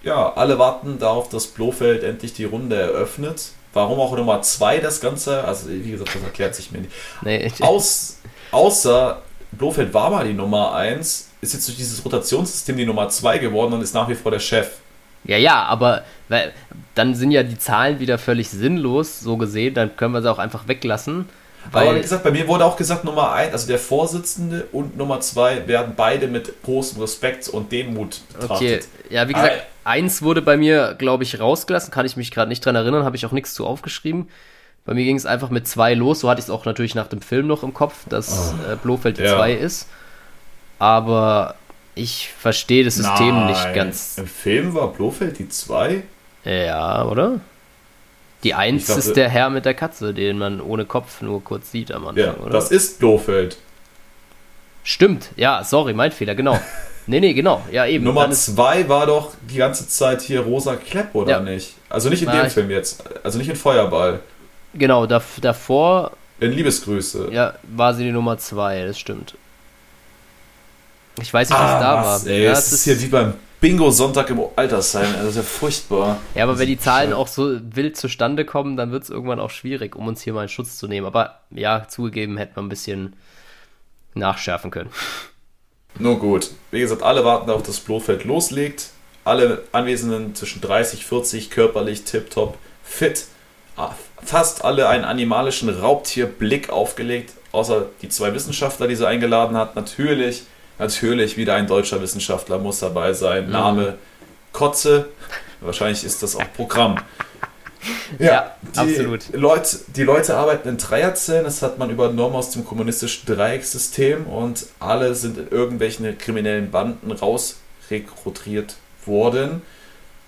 Ja, alle warten darauf, dass Blofeld endlich die Runde eröffnet. Warum auch Nummer 2 das Ganze? Also, wie gesagt, das erklärt sich mir nicht. Nee, Aus, Außer Blofeld war mal die Nummer 1, ist jetzt durch dieses Rotationssystem die Nummer 2 geworden und ist nach wie vor der Chef. Ja, ja, aber weil, dann sind ja die Zahlen wieder völlig sinnlos, so gesehen, dann können wir sie auch einfach weglassen. aber wie gesagt, bei mir wurde auch gesagt, Nummer 1, also der Vorsitzende und Nummer 2 werden beide mit großem Respekt und Demut betrachtet. Okay, ja, wie gesagt, eins wurde bei mir, glaube ich, rausgelassen, kann ich mich gerade nicht dran erinnern, habe ich auch nichts zu aufgeschrieben. Bei mir ging es einfach mit zwei los. So hatte ich es auch natürlich nach dem Film noch im Kopf, dass oh, äh, Blofeld die ja. zwei ist. Aber ich verstehe das System Nein. nicht ganz. Im Film war Blofeld die zwei? Ja, oder? Die Eins dachte, ist der Herr mit der Katze, den man ohne Kopf nur kurz sieht am Anfang, ja, oder? Das ist Blofeld. Stimmt, ja, sorry, mein Fehler, genau. Nee, nee, genau, ja eben. Nummer zwei war doch die ganze Zeit hier Rosa Klepp, oder ja. nicht? Also nicht in Na, dem Film jetzt, also nicht in Feuerball. Genau, da, davor. In Liebesgrüße. Ja, war sie die Nummer 2, das stimmt. Ich weiß nicht, was ah, da was, war. Ey, ja, es ist hier wie beim Bingo-Sonntag im Altersheim. Das ist ja furchtbar. Ja, aber wenn die Zahlen auch so wild zustande kommen, dann wird es irgendwann auch schwierig, um uns hier mal in Schutz zu nehmen. Aber ja, zugegeben, hätte man ein bisschen nachschärfen können. Nur gut. Wie gesagt, alle warten darauf, dass Blofeld loslegt. Alle Anwesenden zwischen 30, 40, körperlich tiptop, fit fast alle einen animalischen Raubtierblick aufgelegt, außer die zwei Wissenschaftler, die sie eingeladen hat. Natürlich, natürlich wieder ein deutscher Wissenschaftler muss dabei sein. Mhm. Name Kotze. Wahrscheinlich ist das auch Programm. ja, ja die absolut. Leute, die Leute arbeiten in Dreierzellen, das hat man übernommen aus dem kommunistischen Dreiecksystem und alle sind in irgendwelchen kriminellen Banden rausrekrutiert worden.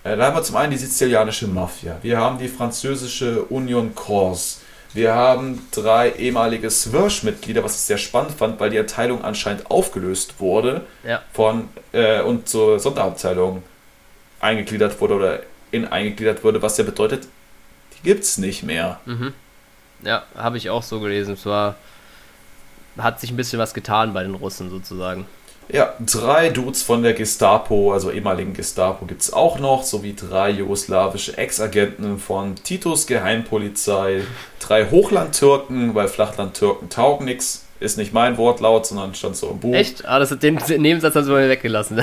Äh, da haben wir zum einen die sizilianische Mafia, wir haben die französische Union Corse, wir haben drei ehemalige Swirsch-Mitglieder, was ich sehr spannend fand, weil die Abteilung anscheinend aufgelöst wurde ja. von äh, und zur Sonderabteilung eingegliedert wurde oder in eingegliedert wurde, was ja bedeutet, die gibt es nicht mehr. Mhm. Ja, habe ich auch so gelesen. Es war, hat sich ein bisschen was getan bei den Russen sozusagen. Ja, drei Dudes von der Gestapo, also ehemaligen Gestapo, gibt es auch noch, sowie drei jugoslawische Ex-Agenten von Titos Geheimpolizei, drei Hochlandtürken, weil Flachlandtürken taugen nichts, ist nicht mein Wortlaut, sondern stand so im Buch. Echt? Ah, das den Nebensatz haben sie mal weggelassen.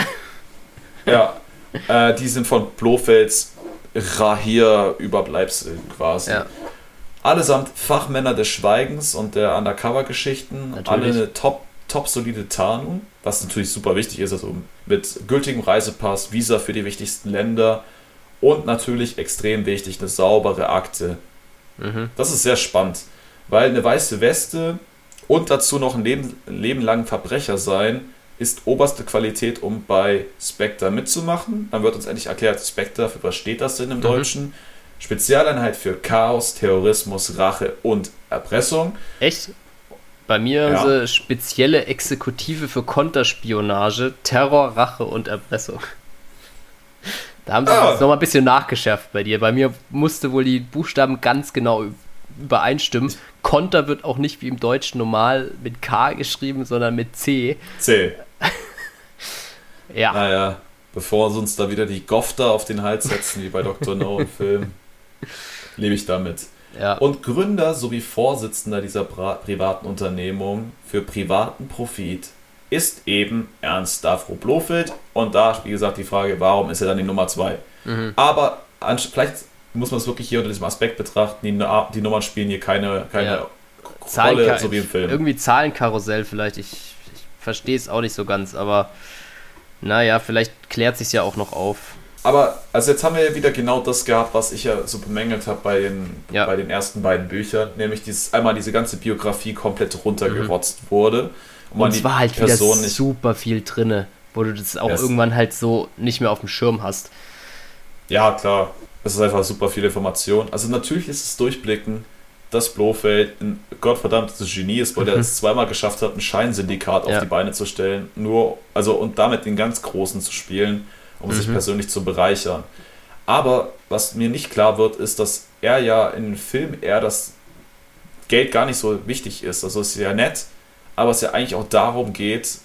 ja, äh, die sind von Blofelds Rahir-Überbleibsel quasi. Ja. Allesamt Fachmänner des Schweigens und der Undercover-Geschichten, alle eine top, top solide Tarnung was natürlich super wichtig ist, also mit gültigem Reisepass, Visa für die wichtigsten Länder und natürlich extrem wichtig eine saubere Akte. Mhm. Das ist sehr spannend, weil eine weiße Weste und dazu noch ein Leben, Leben lang Verbrecher sein, ist oberste Qualität, um bei Spectre mitzumachen. Dann wird uns endlich erklärt, Spectre, für was steht das denn im mhm. Deutschen? Spezialeinheit für Chaos, Terrorismus, Rache und Erpressung. Echt? Bei mir ja. eine spezielle Exekutive für Konterspionage, Terror, Rache und Erpressung. Da haben sie ah. noch mal ein bisschen nachgeschärft bei dir. Bei mir musste wohl die Buchstaben ganz genau übereinstimmen. Konter wird auch nicht wie im Deutschen normal mit K geschrieben, sondern mit C. C. ja. Naja, bevor sie uns da wieder die Gofter auf den Hals setzen, wie bei Dr. No im Film, lebe ich damit. Ja. Und Gründer sowie Vorsitzender dieser privaten Unternehmung für privaten Profit ist eben Ernst Stavro Blofeld. Und da, wie gesagt, die Frage, warum ist er dann die Nummer 2? Mhm. Aber vielleicht muss man es wirklich hier unter diesem Aspekt betrachten, die, die Nummern spielen hier keine, keine ja. Rolle, so wie im Film. Irgendwie Zahlenkarussell vielleicht, ich, ich verstehe es auch nicht so ganz, aber naja, vielleicht klärt sich ja auch noch auf. Aber also jetzt haben wir ja wieder genau das gehabt, was ich ja so bemängelt habe bei den, ja. bei den ersten beiden Büchern, nämlich dieses einmal diese ganze Biografie komplett runtergerotzt mhm. wurde. Und, und es war halt Person wieder super viel drinne, wo du das auch yes. irgendwann halt so nicht mehr auf dem Schirm hast. Ja, klar. Es ist einfach super viel Information. Also natürlich ist es Durchblicken, dass Blofeld ein gottverdammtes Genie ist, weil mhm. er es zweimal geschafft hat, ein Scheinsyndikat ja. auf die Beine zu stellen, nur, also und damit den ganz Großen zu spielen um mhm. sich persönlich zu bereichern. Aber was mir nicht klar wird, ist, dass er ja in dem Film eher das Geld gar nicht so wichtig ist. Also es ist ja nett, aber es ja eigentlich auch darum geht,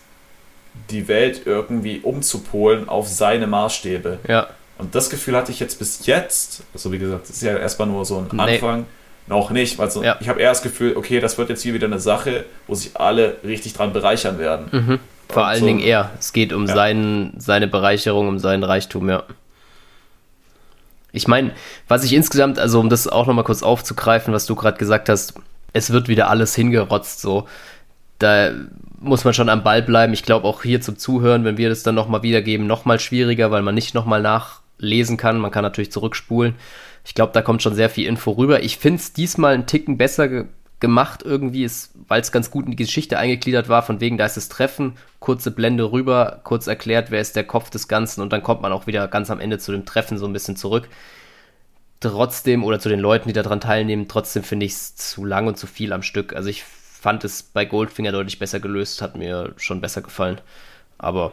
die Welt irgendwie umzupolen auf seine Maßstäbe. Ja. Und das Gefühl hatte ich jetzt bis jetzt, also wie gesagt, ist ja erstmal nur so ein Anfang, nee. noch nicht. weil so, ja. ich habe eher das Gefühl, okay, das wird jetzt hier wieder eine Sache, wo sich alle richtig dran bereichern werden. Mhm. Vor allen so, Dingen er. Es geht um ja. seinen, seine Bereicherung, um seinen Reichtum, ja. Ich meine, was ich insgesamt, also um das auch nochmal kurz aufzugreifen, was du gerade gesagt hast, es wird wieder alles hingerotzt, so. Da muss man schon am Ball bleiben. Ich glaube auch hier zum Zuhören, wenn wir das dann nochmal wiedergeben, nochmal schwieriger, weil man nicht nochmal nachlesen kann. Man kann natürlich zurückspulen. Ich glaube, da kommt schon sehr viel Info rüber. Ich finde es diesmal einen Ticken besser gemacht irgendwie, weil es ganz gut in die Geschichte eingegliedert war, von wegen, da ist das Treffen, kurze Blende rüber, kurz erklärt, wer ist der Kopf des Ganzen und dann kommt man auch wieder ganz am Ende zu dem Treffen so ein bisschen zurück. Trotzdem, oder zu den Leuten, die daran teilnehmen, trotzdem finde ich es zu lang und zu viel am Stück. Also ich fand es bei Goldfinger deutlich besser gelöst, hat mir schon besser gefallen. Aber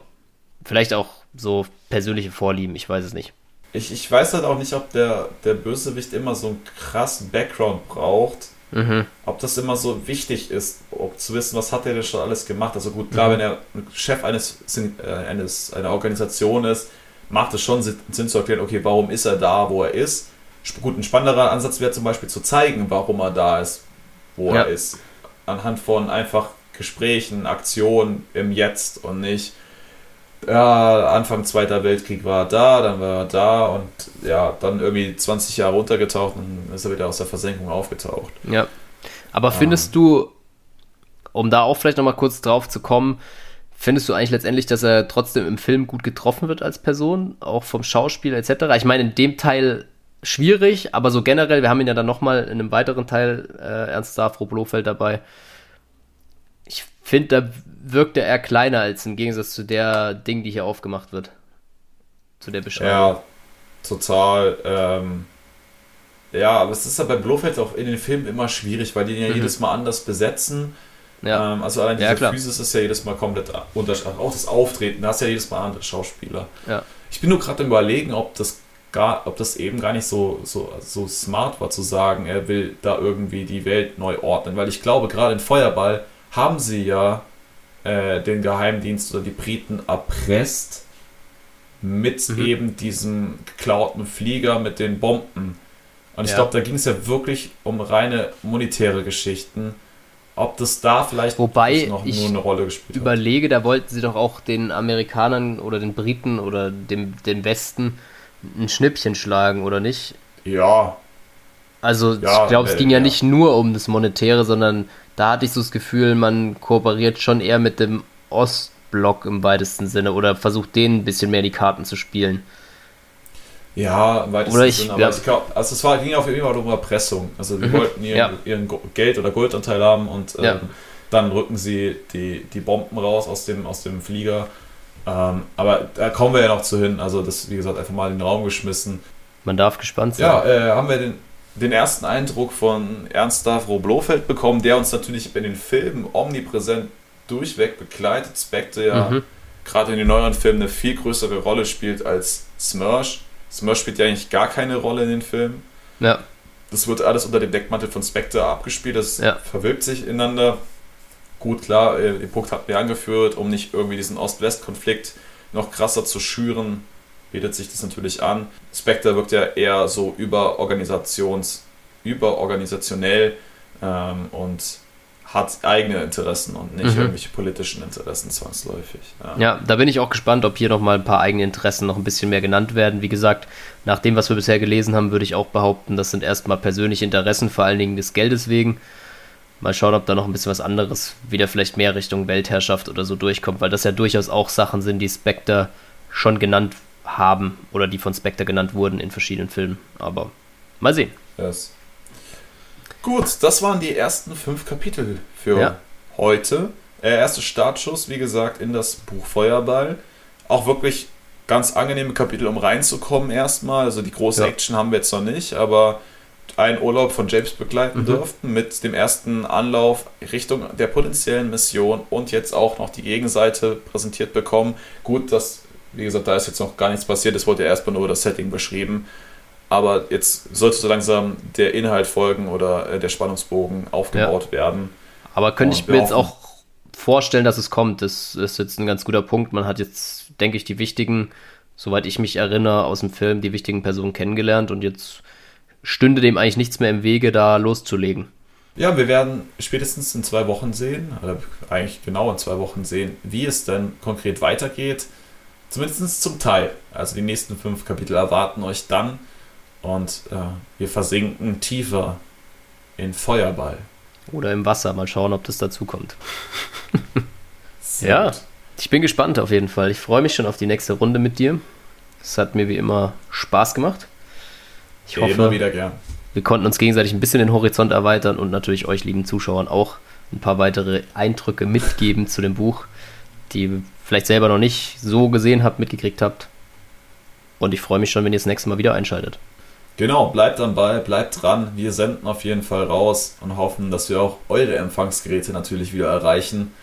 vielleicht auch so persönliche Vorlieben, ich weiß es nicht. Ich, ich weiß halt auch nicht, ob der, der Bösewicht immer so einen krassen Background braucht Mhm. Ob das immer so wichtig ist, ob zu wissen, was hat er denn schon alles gemacht. Also gut, klar, mhm. wenn er Chef eines, äh, eines einer Organisation ist, macht es schon Sinn zu erklären, okay, warum ist er da, wo er ist. Gut, ein spannenderer Ansatz wäre zum Beispiel zu zeigen, warum er da ist, wo ja. er ist. Anhand von einfach Gesprächen, Aktionen im Jetzt und nicht, ja, Anfang Zweiter Weltkrieg war er da, dann war er da und ja, dann irgendwie 20 Jahre untergetaucht und ist er wieder aus der Versenkung aufgetaucht. Ja. Aber findest ähm. du, um da auch vielleicht nochmal kurz drauf zu kommen, findest du eigentlich letztendlich, dass er trotzdem im Film gut getroffen wird als Person, auch vom Schauspieler etc.? Ich meine, in dem Teil schwierig, aber so generell, wir haben ihn ja dann nochmal in einem weiteren Teil äh, Ernst Stavro Blofeld dabei. Ich finde, da wirkte er kleiner als im Gegensatz zu der Ding, die hier aufgemacht wird. Zu der Beschreibung. Ja, total. Ähm, ja, aber es ist ja bei Blofeld auch in den Filmen immer schwierig, weil die ihn ja mhm. jedes Mal anders besetzen. Ja. Ähm, also allein diese ja, Physis ist ja jedes Mal komplett unterschiedlich. Auch das Auftreten, da hast ja jedes Mal andere Schauspieler. Ja. Ich bin nur gerade überlegen, ob das gar, ob das eben gar nicht so, so, so smart war zu sagen, er will da irgendwie die Welt neu ordnen. Weil ich glaube, gerade in Feuerball haben sie ja äh, den Geheimdienst oder die Briten erpresst mit mhm. eben diesem geklauten Flieger mit den Bomben. Und ich ja. glaube, da ging es ja wirklich um reine monetäre Geschichten. Ob das da vielleicht Wobei noch nur eine Rolle gespielt hat. überlege, da wollten sie doch auch den Amerikanern oder den Briten oder dem, den Westen ein Schnippchen schlagen, oder nicht? Ja. Also ja, ich glaube, es ging ja, ja nicht nur um das Monetäre, sondern da hatte ich so das Gefühl, man kooperiert schon eher mit dem Ostblock im weitesten Sinne oder versucht denen ein bisschen mehr die Karten zu spielen. Ja, im weitesten ich, Sinne. Aber ja. ich glaube, also es war, ging auf jeden Fall um Erpressung. Also wir mhm, wollten ihren, ja. ihren, Geld- oder Goldanteil haben und ähm, ja. dann rücken sie die, die Bomben raus aus dem, aus dem Flieger. Ähm, aber da kommen wir ja noch zu hin. Also das, wie gesagt, einfach mal in den Raum geschmissen. Man darf gespannt sein. Ja, äh, haben wir den, den ersten Eindruck von Ernst Stavro Blofeld bekommen, der uns natürlich in den Filmen omnipräsent durchweg begleitet. Spectre ja mhm. gerade in den neueren Filmen eine viel größere Rolle spielt als Smersh. Smersh spielt ja eigentlich gar keine Rolle in den Filmen. Ja. Das wird alles unter dem Deckmantel von Spectre abgespielt, das ja. verwirbt sich ineinander. Gut, klar, äh, den Punkt hatten wir angeführt, um nicht irgendwie diesen Ost-West-Konflikt noch krasser zu schüren, bietet sich das natürlich an. Spectre wirkt ja eher so überorganisations, überorganisationell ähm, und hat eigene Interessen und nicht mhm. irgendwelche politischen Interessen zwangsläufig. Ja. ja. da bin ich auch gespannt, ob hier nochmal ein paar eigene Interessen noch ein bisschen mehr genannt werden. Wie gesagt, nach dem, was wir bisher gelesen haben, würde ich auch behaupten, das sind erstmal persönliche Interessen, vor allen Dingen des Geldes wegen. Mal schauen, ob da noch ein bisschen was anderes wieder vielleicht mehr Richtung Weltherrschaft oder so durchkommt, weil das ja durchaus auch Sachen sind, die Spectre schon genannt haben oder die von Spectre genannt wurden in verschiedenen Filmen. Aber mal sehen. Yes. Gut, das waren die ersten fünf Kapitel für ja. heute. Der erste Startschuss, wie gesagt, in das Buch Feuerball. Auch wirklich ganz angenehme Kapitel, um reinzukommen erstmal. Also die große ja. Action haben wir jetzt noch nicht, aber einen Urlaub von James begleiten mhm. durften mit dem ersten Anlauf Richtung der potenziellen Mission und jetzt auch noch die Gegenseite präsentiert bekommen. Gut, dass, wie gesagt, da ist jetzt noch gar nichts passiert, es wurde ja erstmal nur das Setting beschrieben. Aber jetzt sollte so langsam der Inhalt folgen oder äh, der Spannungsbogen aufgebaut ja. werden. Aber könnte ich mir jetzt auch vorstellen, dass es kommt. Das ist jetzt ein ganz guter Punkt. Man hat jetzt, denke ich, die wichtigen, soweit ich mich erinnere, aus dem Film, die wichtigen Personen kennengelernt und jetzt stünde dem eigentlich nichts mehr im Wege, da loszulegen. Ja, wir werden spätestens in zwei Wochen sehen, oder eigentlich genau in zwei Wochen sehen, wie es denn konkret weitergeht. Zumindest zum Teil. Also die nächsten fünf Kapitel erwarten euch dann und äh, wir versinken tiefer in Feuerball. Oder im Wasser. Mal schauen, ob das dazu kommt. ja, ich bin gespannt auf jeden Fall. Ich freue mich schon auf die nächste Runde mit dir. Es hat mir wie immer Spaß gemacht. Ich hoffe, Immer wieder gern. wir konnten uns gegenseitig ein bisschen den Horizont erweitern und natürlich euch, lieben Zuschauern, auch ein paar weitere Eindrücke mitgeben zu dem Buch, die vielleicht selber noch nicht so gesehen habt, mitgekriegt habt. Und ich freue mich schon, wenn ihr das nächste Mal wieder einschaltet. Genau, bleibt dabei, bleibt dran. Wir senden auf jeden Fall raus und hoffen, dass wir auch eure Empfangsgeräte natürlich wieder erreichen.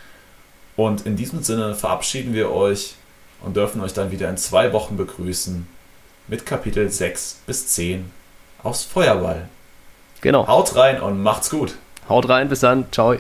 Und in diesem Sinne verabschieden wir euch und dürfen euch dann wieder in zwei Wochen begrüßen mit Kapitel 6 bis 10 aufs Feuerball. Genau. Haut rein und macht's gut. Haut rein, bis dann. Ciao.